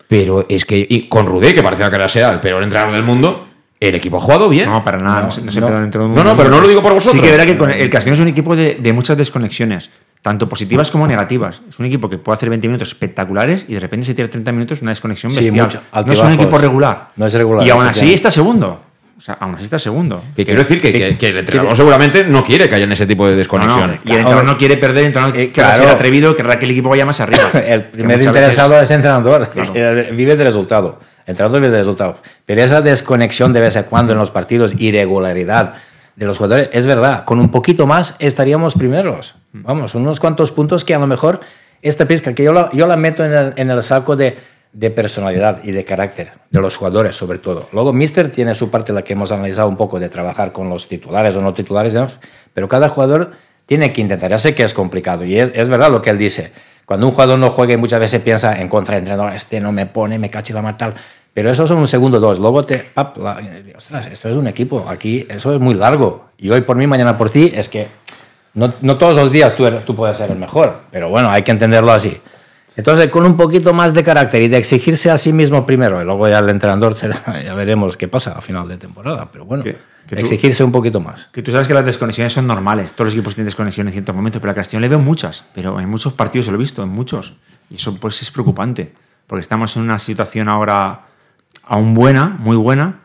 Pero es que, y con Rudé, que parecía que era el peor entrenador del mundo, el equipo ha jugado bien. No, para nada. No, se- no se no. un No, no, pero no lo digo por vosotros. Sí que verá que el Castellón es un equipo de, de muchas desconexiones, tanto positivas como negativas. Es un equipo que puede hacer 20 minutos espectaculares y de repente se tira 30 minutos una desconexión Sí, bestial. mucho. no es un equipo regular. No es regular, Y aún así está segundo. O sea, aún así está segundo. Que quiero decir que, que- que el entrenador seguramente no quiere que haya en ese tipo de No, desconexión. no, y el entrenador no quiere perder, el entrenador Eh, quiere claro. ser atrevido, querrá que el equipo vaya más arriba. El Que primer interesado veces- es el entrenador, Claro. que vive del resultado. El entrenador vive del resultado. Pero esa desconexión de vez en cuando en los partidos, irregularidad de los jugadores, es verdad, con un poquito más estaríamos primeros. Vamos, unos cuantos puntos que a lo mejor esta pizca, que yo la, yo la meto en el, en el saco de, de personalidad y de carácter de los jugadores, sobre todo. Luego, Mister tiene su parte, la que hemos analizado un poco, de trabajar con los titulares o no titulares, pero cada jugador tiene que intentar. Ya sé que es complicado y es, es verdad lo que él dice. Cuando un jugador no juega y muchas veces piensa en contra entrenador, este no me pone, me cache la mar tal. Pero eso son un segundo dos. Luego te. Pap, la- ostras, esto es un equipo. Aquí eso es muy largo. Y hoy por mí, mañana por ti, es que no, no todos los días tú, tú puedes ser el mejor. Pero bueno, hay que entenderlo así. Entonces, con un poquito más de carácter y de exigirse a sí mismo primero, y luego ya el entrenador, será- ya veremos qué pasa a final de temporada. Pero bueno, Que- que tú- exigirse un poquito más. Que tú sabes que las desconexiones son normales. Todos los equipos tienen desconexiones en ciertos momentos, pero a Castellón le veo muchas. Pero en muchos partidos lo he visto, en muchos. Y eso pues es preocupante. Porque estamos en una situación ahora aún buena, muy buena,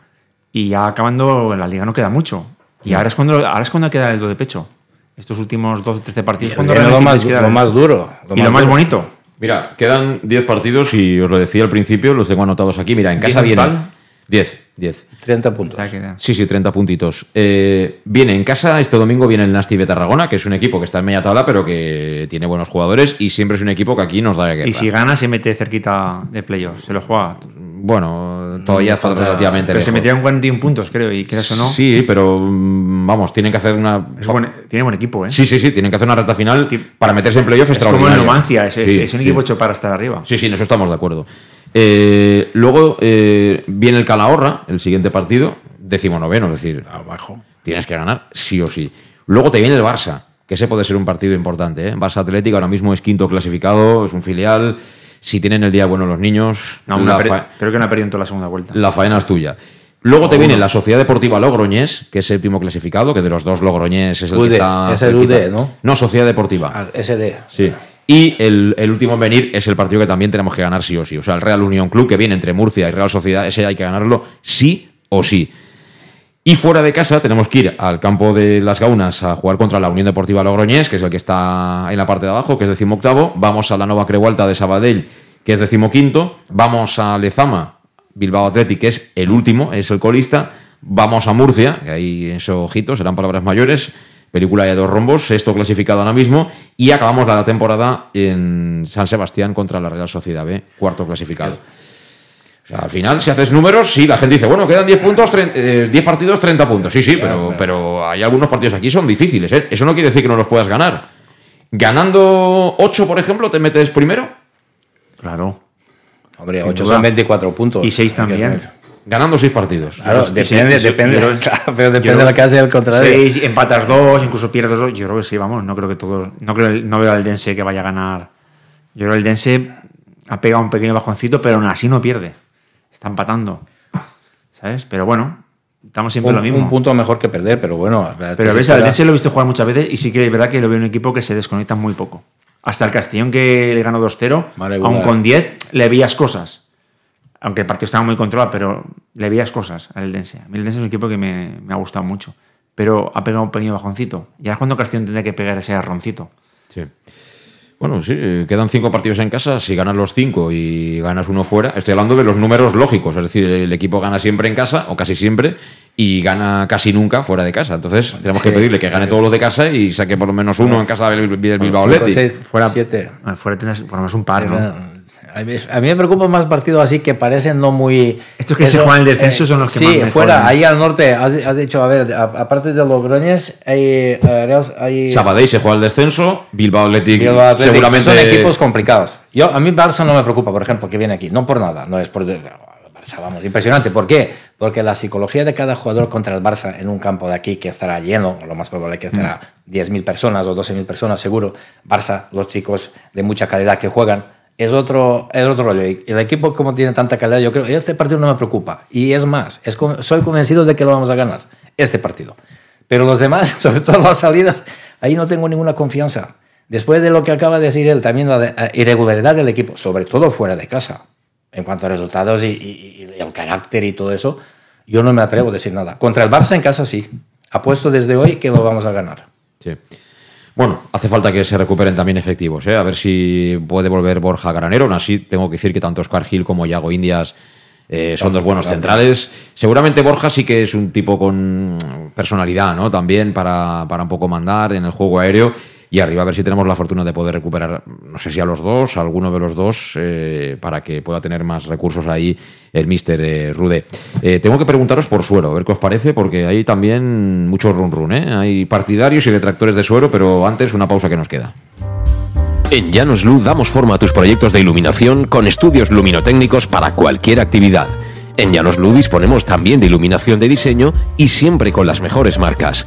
y ya acabando la liga no queda mucho. Y ahora es cuando, ahora es cuando queda el do de pecho. estos últimos 12 o 13 partidos. Cuando viene lo más, lo el- más duro. y lo más duro. bonito. Mira, quedan 10 partidos y os lo decía al principio, los tengo anotados aquí. Mira, en ¿Diez casa total? 10, 10. 30 puntos. Sí, sí, 30 puntitos. Eh, viene en casa, este domingo viene el Nasty de Tarragona, que es un equipo que está en media tabla, pero que tiene buenos jugadores y siempre es un equipo que aquí nos da guerra. Y si gana, se mete cerquita de playoff. Se lo juega. Bueno, todavía está relativamente Pero se lejos. metieron 41 puntos, creo, y creas o no. Sí, pero mm, vamos, tienen que hacer una. Es buen- tiene buen equipo, ¿eh? Sí, sí, sí, tienen que hacer una recta final para meterse en playoff es como el extraordinaria. Numancia, es, es- Sí, es un sí. equipo hecho para estar arriba. Sí, sí, en eso estamos de acuerdo. Eh, luego eh, viene el Calahorra, el siguiente partido, decimonoveno, es decir, Abajo. tienes que ganar sí o sí. Luego te viene el Barça, que ese puede ser un partido importante. ¿eh? Barça Atlético ahora mismo es quinto clasificado, es un filial. Si tienen el día bueno los niños, No, la, una per- fa- creo que no ha perdido en toda la segunda vuelta. la faena es tuya. Luego te viene la Sociedad Deportiva Logroñés, que es séptimo clasificado, que de los dos Logroñés es el UD, que está. es el. UD, ¿no? No, Sociedad Deportiva. Ah, SD. Sí. Y el, último en venir es el partido que también tenemos que ganar sí o sí. O sea, el Real Unión Club, que viene entre Murcia y Real Sociedad, ese hay que ganarlo sí o sí. Y fuera de casa tenemos que ir al campo de las Gaunas a jugar contra la Unión Deportiva Logroñés, que es el que está en la parte de abajo, que es decimoctavo. Vamos a la Nova Creualta de Sabadell, que es decimoquinto. Vamos a Lezama, Bilbao Athletic, que es el último, es el colista. Vamos a Murcia, que ahí eso, ojitos, serán palabras mayores. Película de dos rombos, sexto clasificado ahora mismo. Y acabamos la temporada en San Sebastián contra la Real Sociedad B, cuarto clasificado. O sea, al final, si haces números, sí, la gente dice, bueno, quedan 10 puntos, tre- eh, 10 partidos, 30 puntos. Sí, sí, pero, pero hay algunos partidos aquí son difíciles. ¿eh? Eso no quiere decir que no los puedas ganar. Ganando 8, por ejemplo, te metes primero. Claro. Hombre, Sin 8 duda. son 24 puntos. Y seis Hay que también. Ganando 6 partidos. Claro, depende, depende, claro, pero depende de la casa y el contrario. Seis, empatas dos, incluso pierdes dos. Yo creo que sí, vamos. No creo que todos. No creo no veo al Dense que vaya a ganar. Yo creo que el Dense ha pegado un pequeño bajoncito, pero aún así no pierde. Está empatando. ¿Sabes? Pero bueno, estamos siempre un, lo mismo. un punto mejor que perder, pero bueno. Pero ves, al Dense lo he visto jugar muchas veces y sí que es verdad que lo veo un equipo que se desconecta muy poco. Hasta el Castellón que le ganó 2-0, Vale, aún con 10, le veías cosas. Aunque el partido estaba muy controlado, pero le veías cosas al Dense. A mí el Dense es un equipo que me, me ha gustado mucho. Pero ha pegado un pequeño bajoncito. Y ahora es cuando Castellón tendría que pegar ese arroncito. Sí. Bueno, sí, eh, quedan 5 partidos en casa. Si ganas los 5 y ganas uno fuera, estoy hablando de los números lógicos. Es decir, el equipo gana siempre en casa, o casi siempre, y gana casi nunca fuera de casa. Entonces, tenemos que pedirle que gane todos los de casa y saque por lo menos uno en casa del, del Bilbao Athletic. fuera 7. Bueno, Fuera tienes por lo menos un par, ¿no? A mí, a mí me preocupan más partidos así que parecen no muy. Estos que se juegan el descenso son los que sí, más me fuera, ahí al norte, has, has dicho, a ver, aparte de Logroñés, hay. eh, hay Sabadell se juega el descenso, Bilbao Athletic, Bilbao Athletic, seguramente. Son equipos complicados. Yo, a mí Barça no me preocupa, por ejemplo, que viene aquí. No por nada, no es por... Barça, vamos, impresionante. ¿Por qué? Porque la psicología de cada jugador contra el Barça en un campo de aquí que estará lleno, lo más probable es que estará 10.000 personas o 12.000 personas seguro. Barça, los chicos de mucha calidad que juegan, es otro, es otro rollo. El equipo, como tiene tanta calidad, yo creo, este partido no me preocupa. Y es más, soy convencido de que lo vamos a ganar, este partido. Pero los demás, sobre todo las salidas, ahí no tengo ninguna confianza. Después de lo que acaba de decir él, también la eh, irregularidad del equipo, sobre todo fuera de casa, en cuanto a resultados y, y- y el carácter y todo eso, yo no me atrevo a decir nada. Contra el Barça en casa sí. Apuesto desde hoy que lo vamos a ganar. Sí. Bueno, hace falta que se recuperen también efectivos, ¿eh? a ver si puede volver Borja Granero. Aún así, tengo que decir que tanto Oscar Gil como Yago Indias eh, son dos buenos centrales. Seguramente Borja sí que es un tipo con personalidad, ¿no? También para, para un poco mandar en el juego aéreo. Y arriba a ver si tenemos la fortuna de poder recuperar, no sé si a los dos, a alguno de los dos, eh, para que pueda tener más recursos ahí el mister eh, Rude. Eh, tengo que preguntaros por suero, a ver qué os parece, porque hay también mucho run run. Hay partidarios y detractores de suero, pero antes una pausa que nos queda. En Llanos Luz damos forma a tus proyectos de iluminación con estudios luminotécnicos para cualquier actividad. En Llanos Luz disponemos también de iluminación de diseño y siempre con las mejores marcas.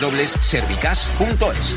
www.servicas.es.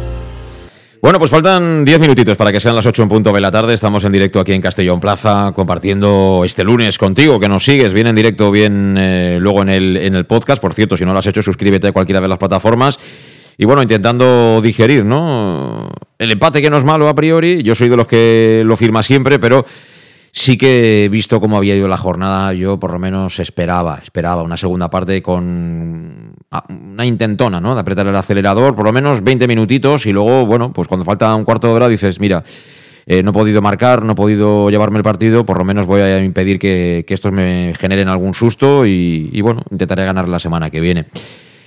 Bueno, pues faltan 10 minutitos para que sean las 8 en punto de la tarde. Estamos en directo aquí en Castellón Plaza, compartiendo este lunes contigo, que nos sigues, bien en directo, bien eh, luego en el, en el podcast. Por cierto, si no lo has hecho, suscríbete a cualquiera de las plataformas. Y bueno, intentando digerir, ¿no? El empate que no es malo a priori, yo soy de los que lo firma siempre, pero sí que visto cómo había ido la jornada, yo por lo menos esperaba, esperaba una segunda parte con ah, una intentona, ¿no? De apretar el acelerador, por lo menos 20 minutitos y luego, bueno, pues cuando falta un cuarto de hora dices, mira, eh, no he podido marcar, no he podido llevarme el partido, por lo menos voy a impedir que, que estos me generen algún susto y, y bueno, intentaré ganar la semana que viene.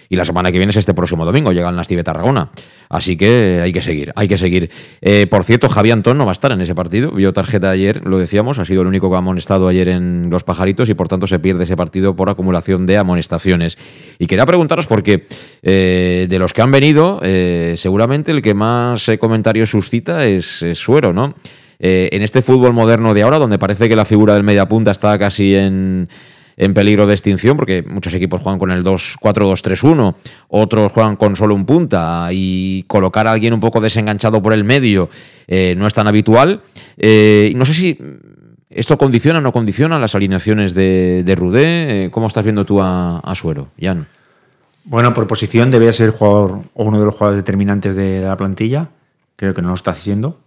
Y la semana que viene es este próximo domingo, llega el Nastive Tarragona. Así que hay que seguir, hay que seguir. Eh, por cierto, Javi Antón no va a estar en ese partido. Vio tarjeta ayer, lo decíamos, ha sido el único que ha amonestado ayer en Los Pajaritos y por tanto se pierde ese partido por acumulación de amonestaciones. Y quería preguntaros porque eh, de los que han venido, eh, seguramente el que más eh, comentarios suscita es, Suero, ¿no? En este fútbol moderno de ahora, donde parece que la figura del mediapunta está casi en, en peligro de extinción, porque muchos equipos juegan con el 2-4-2-3-1, otros juegan con solo un punta, y colocar a alguien un poco desenganchado por el medio eh, no es tan habitual. Eh, no sé si esto condiciona o no condiciona las alineaciones de, de Rudé. Eh, ¿Cómo estás viendo tú a, Suero, Jan? Bueno, por posición debería ser jugador o uno de los jugadores determinantes de la plantilla. Creo que no lo está haciendo.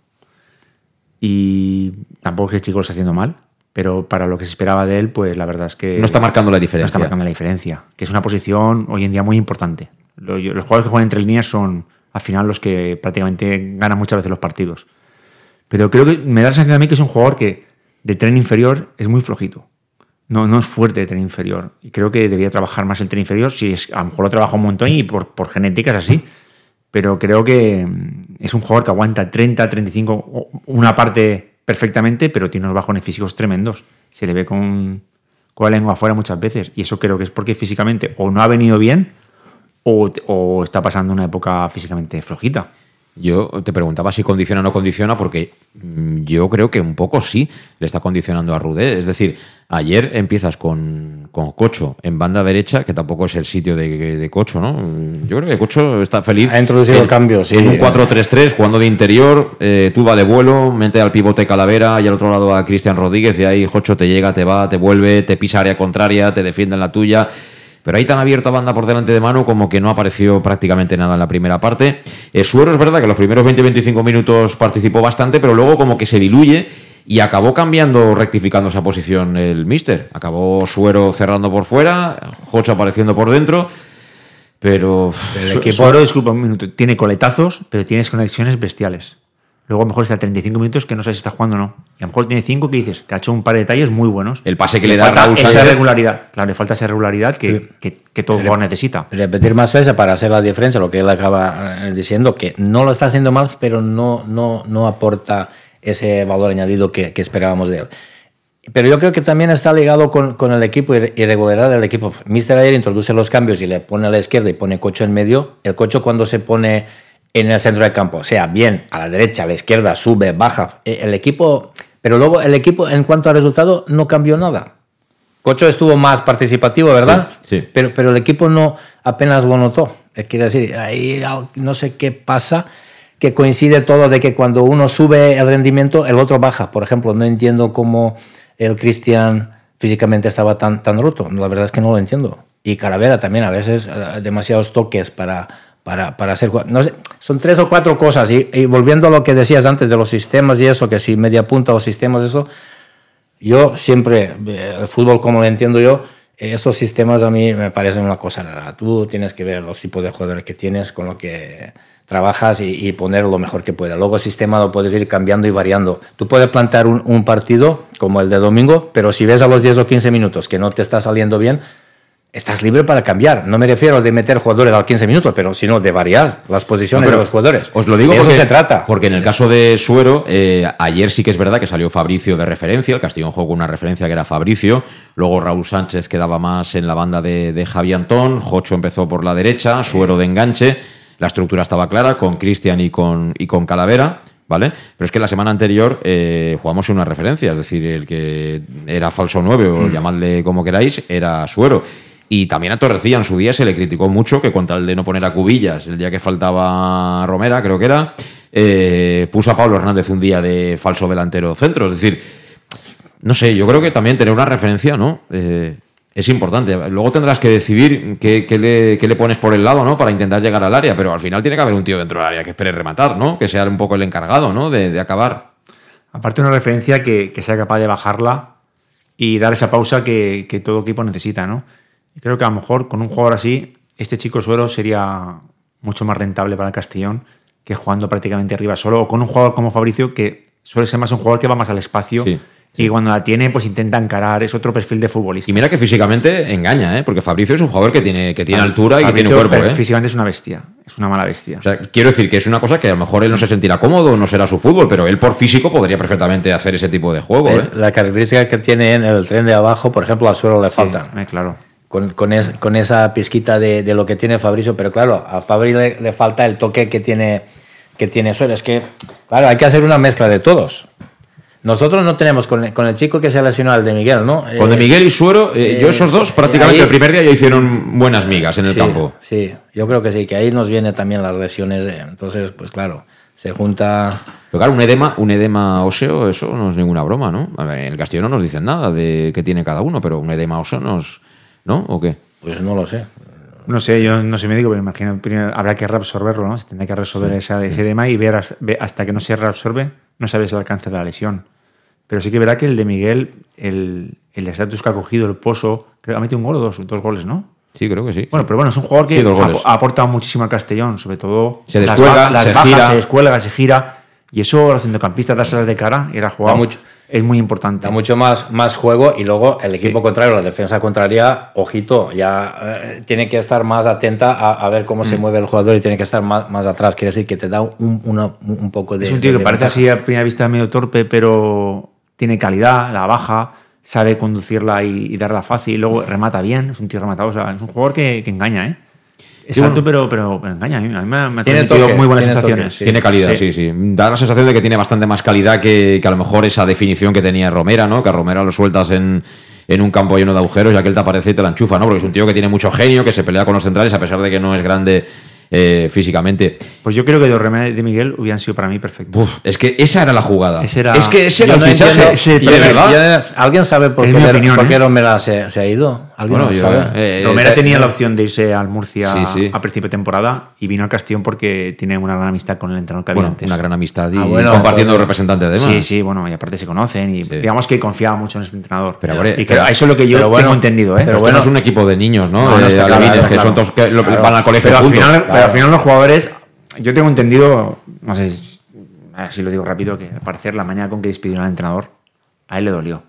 Y tampoco es que el chico lo está haciendo mal. Pero para lo que se esperaba de él, pues la verdad es que. No está marcando la diferencia. No está marcando la diferencia. Que es una posición hoy en día muy importante. Lo- Los jugadores que juegan entre líneas son al final los que prácticamente ganan muchas veces los partidos. Pero creo que me da la sensación a mí que es un jugador que de tren inferior es muy flojito. No, no es fuerte de tren inferior. Y creo que debería trabajar más el tren inferior. Si es, a lo mejor lo trabaja un montón y por, por genética es así. Pero creo que mm, es un jugador que aguanta 30, 35, o una parte perfectamente, pero tiene unos bajones físicos tremendos. Se le ve con, con la lengua afuera muchas veces. Y eso creo que es porque físicamente o no ha venido bien o, o está pasando una época físicamente flojita. Yo te preguntaba si condiciona o no condiciona, porque mm, yo creo que un poco sí le está condicionando a Rudé. Es decir, ayer empiezas con, con Cocho en banda derecha, que tampoco es el sitio de, de Cocho, ¿no? Yo creo que Cocho está feliz. Ha introducido en- el cambio, sí. En un 4-3-3, jugando de interior, eh, tú va de vuelo, mete al pivote Calavera y al otro lado a Cristian Rodríguez, y ahí Cocho te llega, te va, te vuelve, te pisa área contraria, te defiende en la tuya. Pero ahí tan abierto a banda por delante de mano como que no apareció prácticamente nada en la primera parte. Eh, Suero es verdad que los primeros 20-25 minutos participó bastante, pero luego como que se diluye y acabó cambiando, rectificando esa posición el míster. Acabó Suero cerrando por fuera, Jocho apareciendo por dentro, pero... El equipo Oro, disculpa un minuto, tiene coletazos, pero tienes conexiones bestiales. Luego a lo mejor está a 35 minutos que no sabes si está jugando o no. Y a lo mejor tiene 5 que dices que ha hecho un par de detalles muy buenos. El pase que le da falta Raúl esa regularidad. Claro, le falta esa regularidad que, que, que todo jugador necesita. Repetir más veces para hacer la diferencia, lo que él acaba eh, diciendo, que no lo está haciendo mal, pero no, no, no aporta ese valor añadido que, que esperábamos de él. Pero yo creo que también está ligado con, con el equipo y irregularidad del equipo. Mister ayer introduce los cambios y le pone a la izquierda y pone Cocho en medio. El Cocho cuando se pone en el centro del campo, sea bien a la derecha, a la izquierda, sube, baja, eh, el equipo, pero luego el equipo en cuanto al resultado no cambió nada. Cocho estuvo más participativo, ¿verdad? Sí, sí. Pero, pero el equipo no apenas lo notó. Eh, Quiere decir, ahí no sé qué pasa, que coincide todo de que cuando uno sube el rendimiento, el otro baja. Por ejemplo, no entiendo cómo el Cristian físicamente estaba tan, tan roto. La verdad es que no lo entiendo. Y Calavera también, a veces eh, demasiados toques para, para, para hacer... No sé, son tres o cuatro cosas. Y, volviendo a lo que decías antes de los sistemas y eso, que si media punta o sistemas, eso, yo siempre, eh, el fútbol como lo entiendo yo, estos sistemas a mí me parecen una cosa rara. Tú tienes que ver los tipos de jugadores que tienes, con lo que trabajas y, y poner lo mejor que pueda. Luego el sistema lo puedes ir cambiando y variando. Tú puedes plantear un, un partido como el de domingo, pero si ves a los 10 o 15 minutos que no te está saliendo bien, estás libre para cambiar. No me refiero de meter jugadores a los 15 minutos, pero sino de variar las posiciones No, de los jugadores. Os lo digo de porque, eso se trata. Porque en el caso de Suero, eh, ayer sí que es verdad que salió Fabricio de referencia. El Castellón jugó con una referencia que era Fabricio. Luego Raúl Sánchez quedaba más en la banda de, de Javi Antón. Jocho empezó por la derecha. Suero de enganche. La estructura estaba clara con Cristian y con, y con Calavera. ¿Vale? Pero es que la semana anterior eh, jugamos en una referencia, es decir, el que era falso 9 o llamadle como queráis, era Suero. Y también a Torrecilla en su día se le criticó mucho que con tal de no poner a Cubillas el día que faltaba Romera, creo que era, eh, puso a Pablo Hernández un día de falso delantero centro. Es decir, no sé, yo creo que también tener una referencia, ¿no? Eh, es importante. Luego tendrás que decidir qué, qué le, qué le pones por el lado, ¿no? Para intentar llegar al área, pero al final tiene que haber un tío dentro del área que espere rematar, ¿no? Que sea un poco el encargado, ¿no? De, de acabar. Aparte una referencia que, que sea capaz de bajarla y dar esa pausa que, que todo equipo necesita, ¿no? Creo que a lo mejor con un jugador así, este chico suero sería mucho más rentable para el Castellón que jugando prácticamente arriba solo, o con un jugador como Fabricio que suele ser más un jugador que va más al espacio Sí, y cuando la tiene pues intenta encarar, es otro perfil de futbolista. Y mira que físicamente engaña, ¿eh? Porque Fabricio es un jugador que tiene, que tiene altura y que tiene Fabricio, cuerpo, pero ¿eh? Físicamente es una bestia, es una mala bestia. O sea, quiero decir que es una cosa que a lo mejor él no se sentirá cómodo, no será su fútbol, pero él por físico podría perfectamente hacer ese tipo de juego, ¿eh? Es La característica que tiene en el tren de abajo, por ejemplo, a Suero le faltan. Eh, claro. con, con, es- con esa pizquita de, de lo que tiene Fabricio, pero claro, a Fabri le, le falta el toque que tiene, que tiene Suero. Es que, claro, hay que hacer una mezcla de todos. Nosotros no tenemos con, con el chico que se lesionó, el de Miguel, ¿no? Con de Eh, Miguel y Suero, eh, yo esos dos prácticamente ahí- el primer día ya hicieron buenas migas en el sí, campo. Sí, yo creo que sí, que ahí nos vienen también las lesiones. de- entonces, pues claro, se junta... Pero claro, un edema, un edema óseo, eso no es ninguna broma, ¿no? Ver, En el Castillo no nos dicen nada de qué tiene cada uno, pero un edema óseo nos, ¿no? ¿O qué? Pues no lo sé. No sé, yo no soy médico, pero imagino primero habrá que reabsorberlo, ¿no? Se tendrá que resolver esa- ese edema y ver hasta, hasta que no se reabsorbe, no sabes el alcance de la lesión. Pero sí que verá que el de Miguel, el, el estatus que ha cogido, el pozo, creo que ha metido un gol o dos, dos goles, ¿no? Sí, creo que sí. Bueno, pero bueno, es un jugador que Sí, ha, aportado muchísimo al Castellón, sobre todo Se descuelga, las se bajas, gira. se descuelga, se gira. Y eso, los centrocampistas, dárselas de cara era jugado, Da mucho- es muy importante. Da mucho más, más juego y luego el equipo contrario, la defensa contraria, ojito, ya eh, tiene que estar más atenta a, a ver cómo Mm. se mueve el jugador y tiene que estar más, más atrás. Quiere decir que te da un, una- un poco de. Es un tío que de parece ventaja. así a primera vista medio torpe, pero tiene calidad, la baja, sabe conducirla y, y darla fácil, y luego remata bien, es un tío rematado, o sea, es un jugador que, que engaña, ¿eh? Es Sí, alto, pero, pero, pero engaña. A mí, me me Tiene toque, muy buenas tiene sensaciones. toque, sí. Tiene calidad, sí. sí, Da la sensación de que tiene bastante más calidad que, que a lo mejor esa definición que tenía Romera, ¿no? Que a Romera lo sueltas en, en un campo lleno de agujeros y aquel te aparece y te la enchufa, ¿no? Porque es un tío que tiene mucho genio, que se pelea con los centrales a pesar de que no es grande eh, físicamente. Pues yo creo que los remedios de Miguel hubieran sido para mí perfectos. Uf, es que esa era la jugada. Era- es que ese era el no fichaje. entiendo- ese- yo- de verdad. yo- ¿Alguien sabe por Es qué, opinión, por qué ¿eh? Romera se, se ha ido? ¿Alguien Bueno, lo yo, sabe? eh, Romera eh, tenía la opción de irse al Murcia Sí, sí. a principio de temporada y vino al Castellón porque tiene una gran amistad con el entrenador que había Bueno, antes. una gran amistad y Ah, bueno, compartiendo pues- representante además. Sí, sí, bueno, y aparte se conocen y digamos que confiaba mucho en este entrenador. Pero, y que pero- eso es lo que yo pero bueno, tengo entendido, ¿eh? pero Pero bueno. es un equipo de niños, ¿no? Claro, que son todos que lo- Claro. van al colegio pero al, juntos. final, pero al final los jugadores, yo tengo entendido, no sé si lo digo rápido, que al parecer la mañana con que despidieron al entrenador, a él le dolió.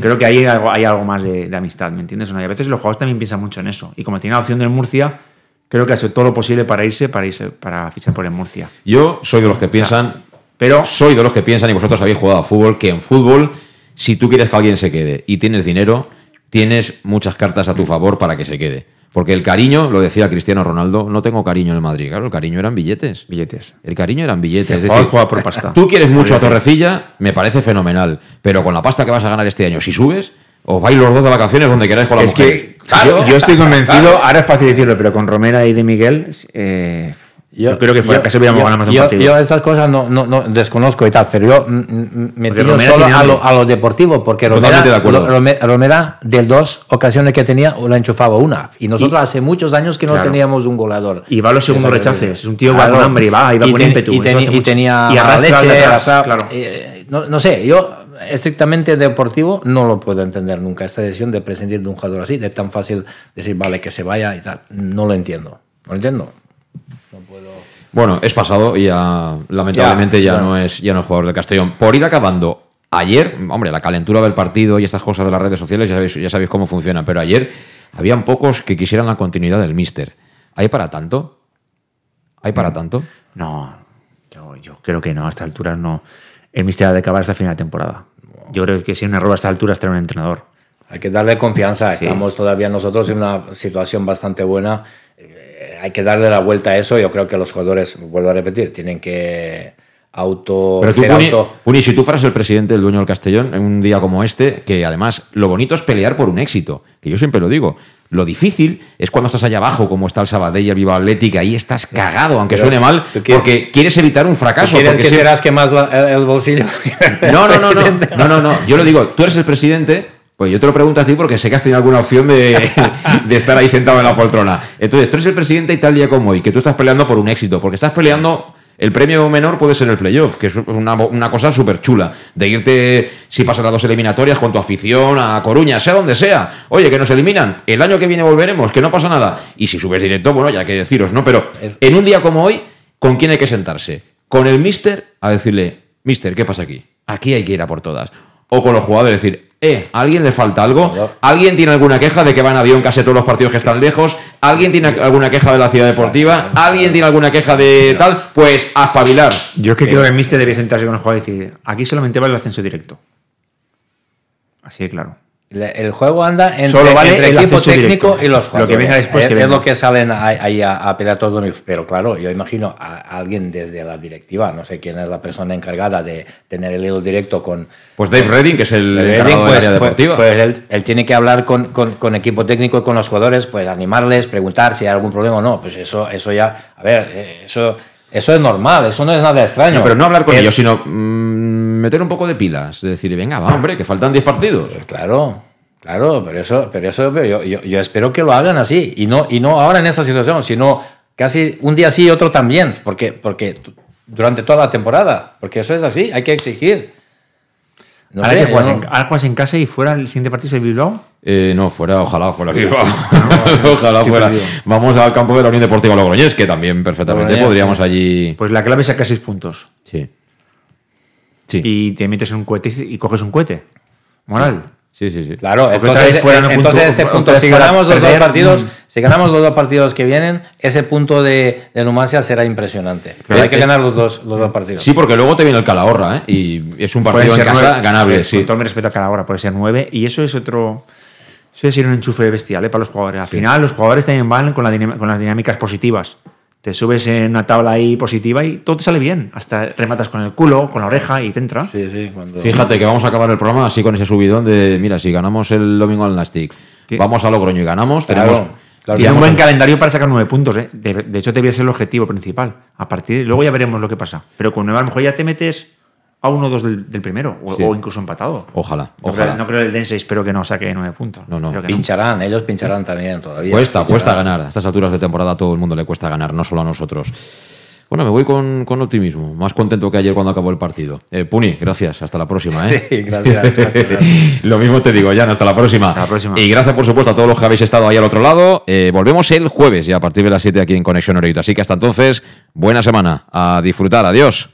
Creo que ahí hay algo, hay algo más de, de amistad, ¿me entiendes? no? Y a veces los jugadores también piensan mucho en eso. Y como tiene la opción del Murcia, creo que ha hecho todo lo posible para irse, para irse, para fichar por el Murcia. Yo soy de los que piensan, Pero soy de los que piensan, y vosotros habéis jugado a fútbol, que en fútbol, si tú quieres que alguien se quede y tienes dinero, tienes muchas cartas a tu favor para que se quede. Porque el cariño, lo decía Cristiano Ronaldo, no tengo cariño en el Madrid. Claro, el cariño eran billetes. Billetes. El cariño eran billetes. Es decir, por pasta. tú quieres mucho a Torrecilla, me parece fenomenal. Pero con la pasta que vas a ganar este año, si subes, os vais los dos de vacaciones donde queráis con la Es mujer. que yo, yo estoy convencido, ahora es fácil decirlo, pero con Romera y de Miguel, eh, yo, creo que fuera que se hubiéramos yo- ganado más un yo- partido. yo estas cosas no, no, no desconozco y tal, pero yo me tiro Romera solo a lo, a lo deportivo, porque Romera, de acuerdo. Rome- Romera, de dos ocasiones que tenía, la enchufaba una. Y nosotros hace muchos años que no Claro. teníamos un goleador. Y va a los segundos rechaces. Es un tío que va con hambre y va, y va con ten- ímpetu. Y, hace y tenía Y arrastra leche, arrastra- claro. eh, no, no sé, yo estrictamente deportivo no lo puedo entender nunca. Esta decisión de prescindir de un jugador así, de tan fácil decir, vale, que se vaya y tal. No lo entiendo. No lo entiendo. Bueno, es pasado y ya, lamentablemente ya, Ya, ya. no es ya no es jugador del Castellón. Por ir acabando, ayer, hombre, la calentura del partido y estas cosas de las redes sociales ya sabéis, ya sabéis cómo funcionan, pero ayer habían pocos que quisieran la continuidad del Mister. ¿Hay para tanto? ¿Hay para tanto? No, yo, yo creo que no, a esta altura no. El misterio ha de acabar hasta el final de temporada. Yo creo que si un error a esta altura es tener un entrenador. Hay que darle confianza. Sí. Estamos todavía nosotros en una situación bastante buena. Hay que darle la vuelta a eso. Yo creo que los jugadores, vuelvo a repetir, tienen que auto. Pero tú, ser Puni, auto- Puni, si tú fueras el presidente, el dueño del Castellón, en un día como este, que además lo bonito es pelear por un éxito, que yo siempre lo digo. Lo difícil es cuando estás allá abajo, como está el Sabadell y el Viva Atlético, ahí estás cagado, aunque Pero suene mal, quieres- porque quieres evitar un ¿Tú fracaso. ¿Quieres que si- serás que más la- el, el bolsillo? No, no, no, no, no, no, no. Yo lo digo, tú eres el presidente, pues yo te lo pregunto a ti porque sé que has tenido alguna opción de, de estar ahí sentado en la poltrona. Entonces, tú eres el presidente y tal día como hoy, que tú estás peleando por un éxito, porque estás peleando. El premio menor puede ser el playoff, que es una, una cosa súper chula. De irte, si pasas las dos eliminatorias, con tu afición a Coruña, sea donde sea. Oye, que nos eliminan. El año que viene volveremos, que no pasa nada. Y si subes directo, bueno, ya hay que deciros, ¿no? Pero en un día como hoy, ¿con quién hay que sentarse? Con el mister a decirle, mister, ¿qué pasa aquí? Aquí hay que ir a por todas. O con los jugadores, decir, eh, ¿a alguien le falta algo? ¿Alguien tiene alguna queja de que van a avión casi todos los partidos que están lejos? ¿Alguien tiene alguna queja de la ciudad deportiva? ¿Alguien tiene alguna queja de tal? Pues a espabilar. Yo es que creo que el Mister debía sentarse con el jugador y decir, aquí solamente vale el ascenso directo. Así de claro. Le- El juego anda entre, Solo vale entre el equipo técnico directo. y los Lo jugadores. que venga después es, que es lo que salen ahí, a, a pelear todo. Pero claro, yo imagino a, alguien desde la directiva, no sé quién es la persona encargada de tener el hilo directo con... Pues Dave Redding, que es el Redding, encargado pues, área pues- deportiva. pues él, él tiene que hablar con, con- con equipo técnico y con los jugadores, pues animarles, preguntar si hay algún problema o no. Pues eso, eso ya, a ver, eh, eso, eso es normal, eso no es nada extraño. No, pero no hablar con El- ellos, sino mm, meter un poco de pilas. Decir, venga, va, hombre, que faltan 10 partidos. Pues claro, claro, pero eso, pero eso yo, yo, yo espero que lo hagan así y no, y no ahora en esta situación, sino casi un día sí y otro también, porque, porque durante toda la temporada, porque eso es así, hay que exigir. No ahora, sé, que juegas yo en, no- ahora juegas en casa y fuera el siguiente partido es el Bilbao. Eh, no, fuera, ojalá fuera Bilbao. no, ojalá fuera. perdido. Vamos al campo de la Unión Deportiva Logroñés, que también perfectamente Logroñés, podríamos sí. allí. Pues la clave es sacar seis puntos. Sí. Sí. Y te metes en un cohete y coges un cohete. Moral. Sí, sí, sí. Claro, Porque entonces, fuera punto- este punto, si ganamos los dos partidos, mm. si ganamos los dos partidos que vienen, ese punto de, de Numancia será impresionante. Pero hay que Eh, ganar los dos, los dos partidos. Sí, porque luego te viene el Calahorra, ¿eh? Y es un partido en casa nueve. Ganable, sí. Con todo mi respeto a cada hora, puede ser nueve. Y eso es otro. Eso es ir un enchufe bestial ¿eh? para los jugadores. Al final, los jugadores también van con, la con las dinámicas positivas. Te subes en una tabla ahí positiva y todo te sale bien. Hasta rematas con el culo, con la oreja y te entra. Sí, sí, cuando- Fíjate que vamos a acabar el programa así con ese subidón de, mira, si ganamos el domingo al Nastic, ¿Qué? vamos a Logroño y ganamos, Claro, tenemos... claro. Tiene un buen el- calendario para sacar nueve puntos. ¿eh? De, de hecho, debía ser el objetivo principal. A partir de, luego ya veremos lo que pasa. Pero con nueve a lo mejor ya te metes a uno o dos del, del primero. O, Sí. o incluso empatado. Ojalá, No ojalá. creo, no creo el Dense, espero que no saque nueve puntos. No, no. Que Pincharán, ellos pincharán también todavía. Cuesta, Pincharán. cuesta ganar. A estas alturas de temporada a todo el mundo le cuesta ganar, no solo a nosotros. Bueno, me voy con, con optimismo. Más contento que ayer cuando acabó el partido. Eh, Puni, gracias. Hasta la próxima. ¿eh? Sí, gracias, gracias. Lo mismo te digo, Jan. Hasta la próxima. Hasta la próxima. Y gracias, por supuesto, a todos los que habéis estado ahí al otro lado. Eh, volvemos el jueves, ya a partir de las 7 aquí en Conexión Oreito. Así que hasta entonces, buena semana. A disfrutar. Adiós.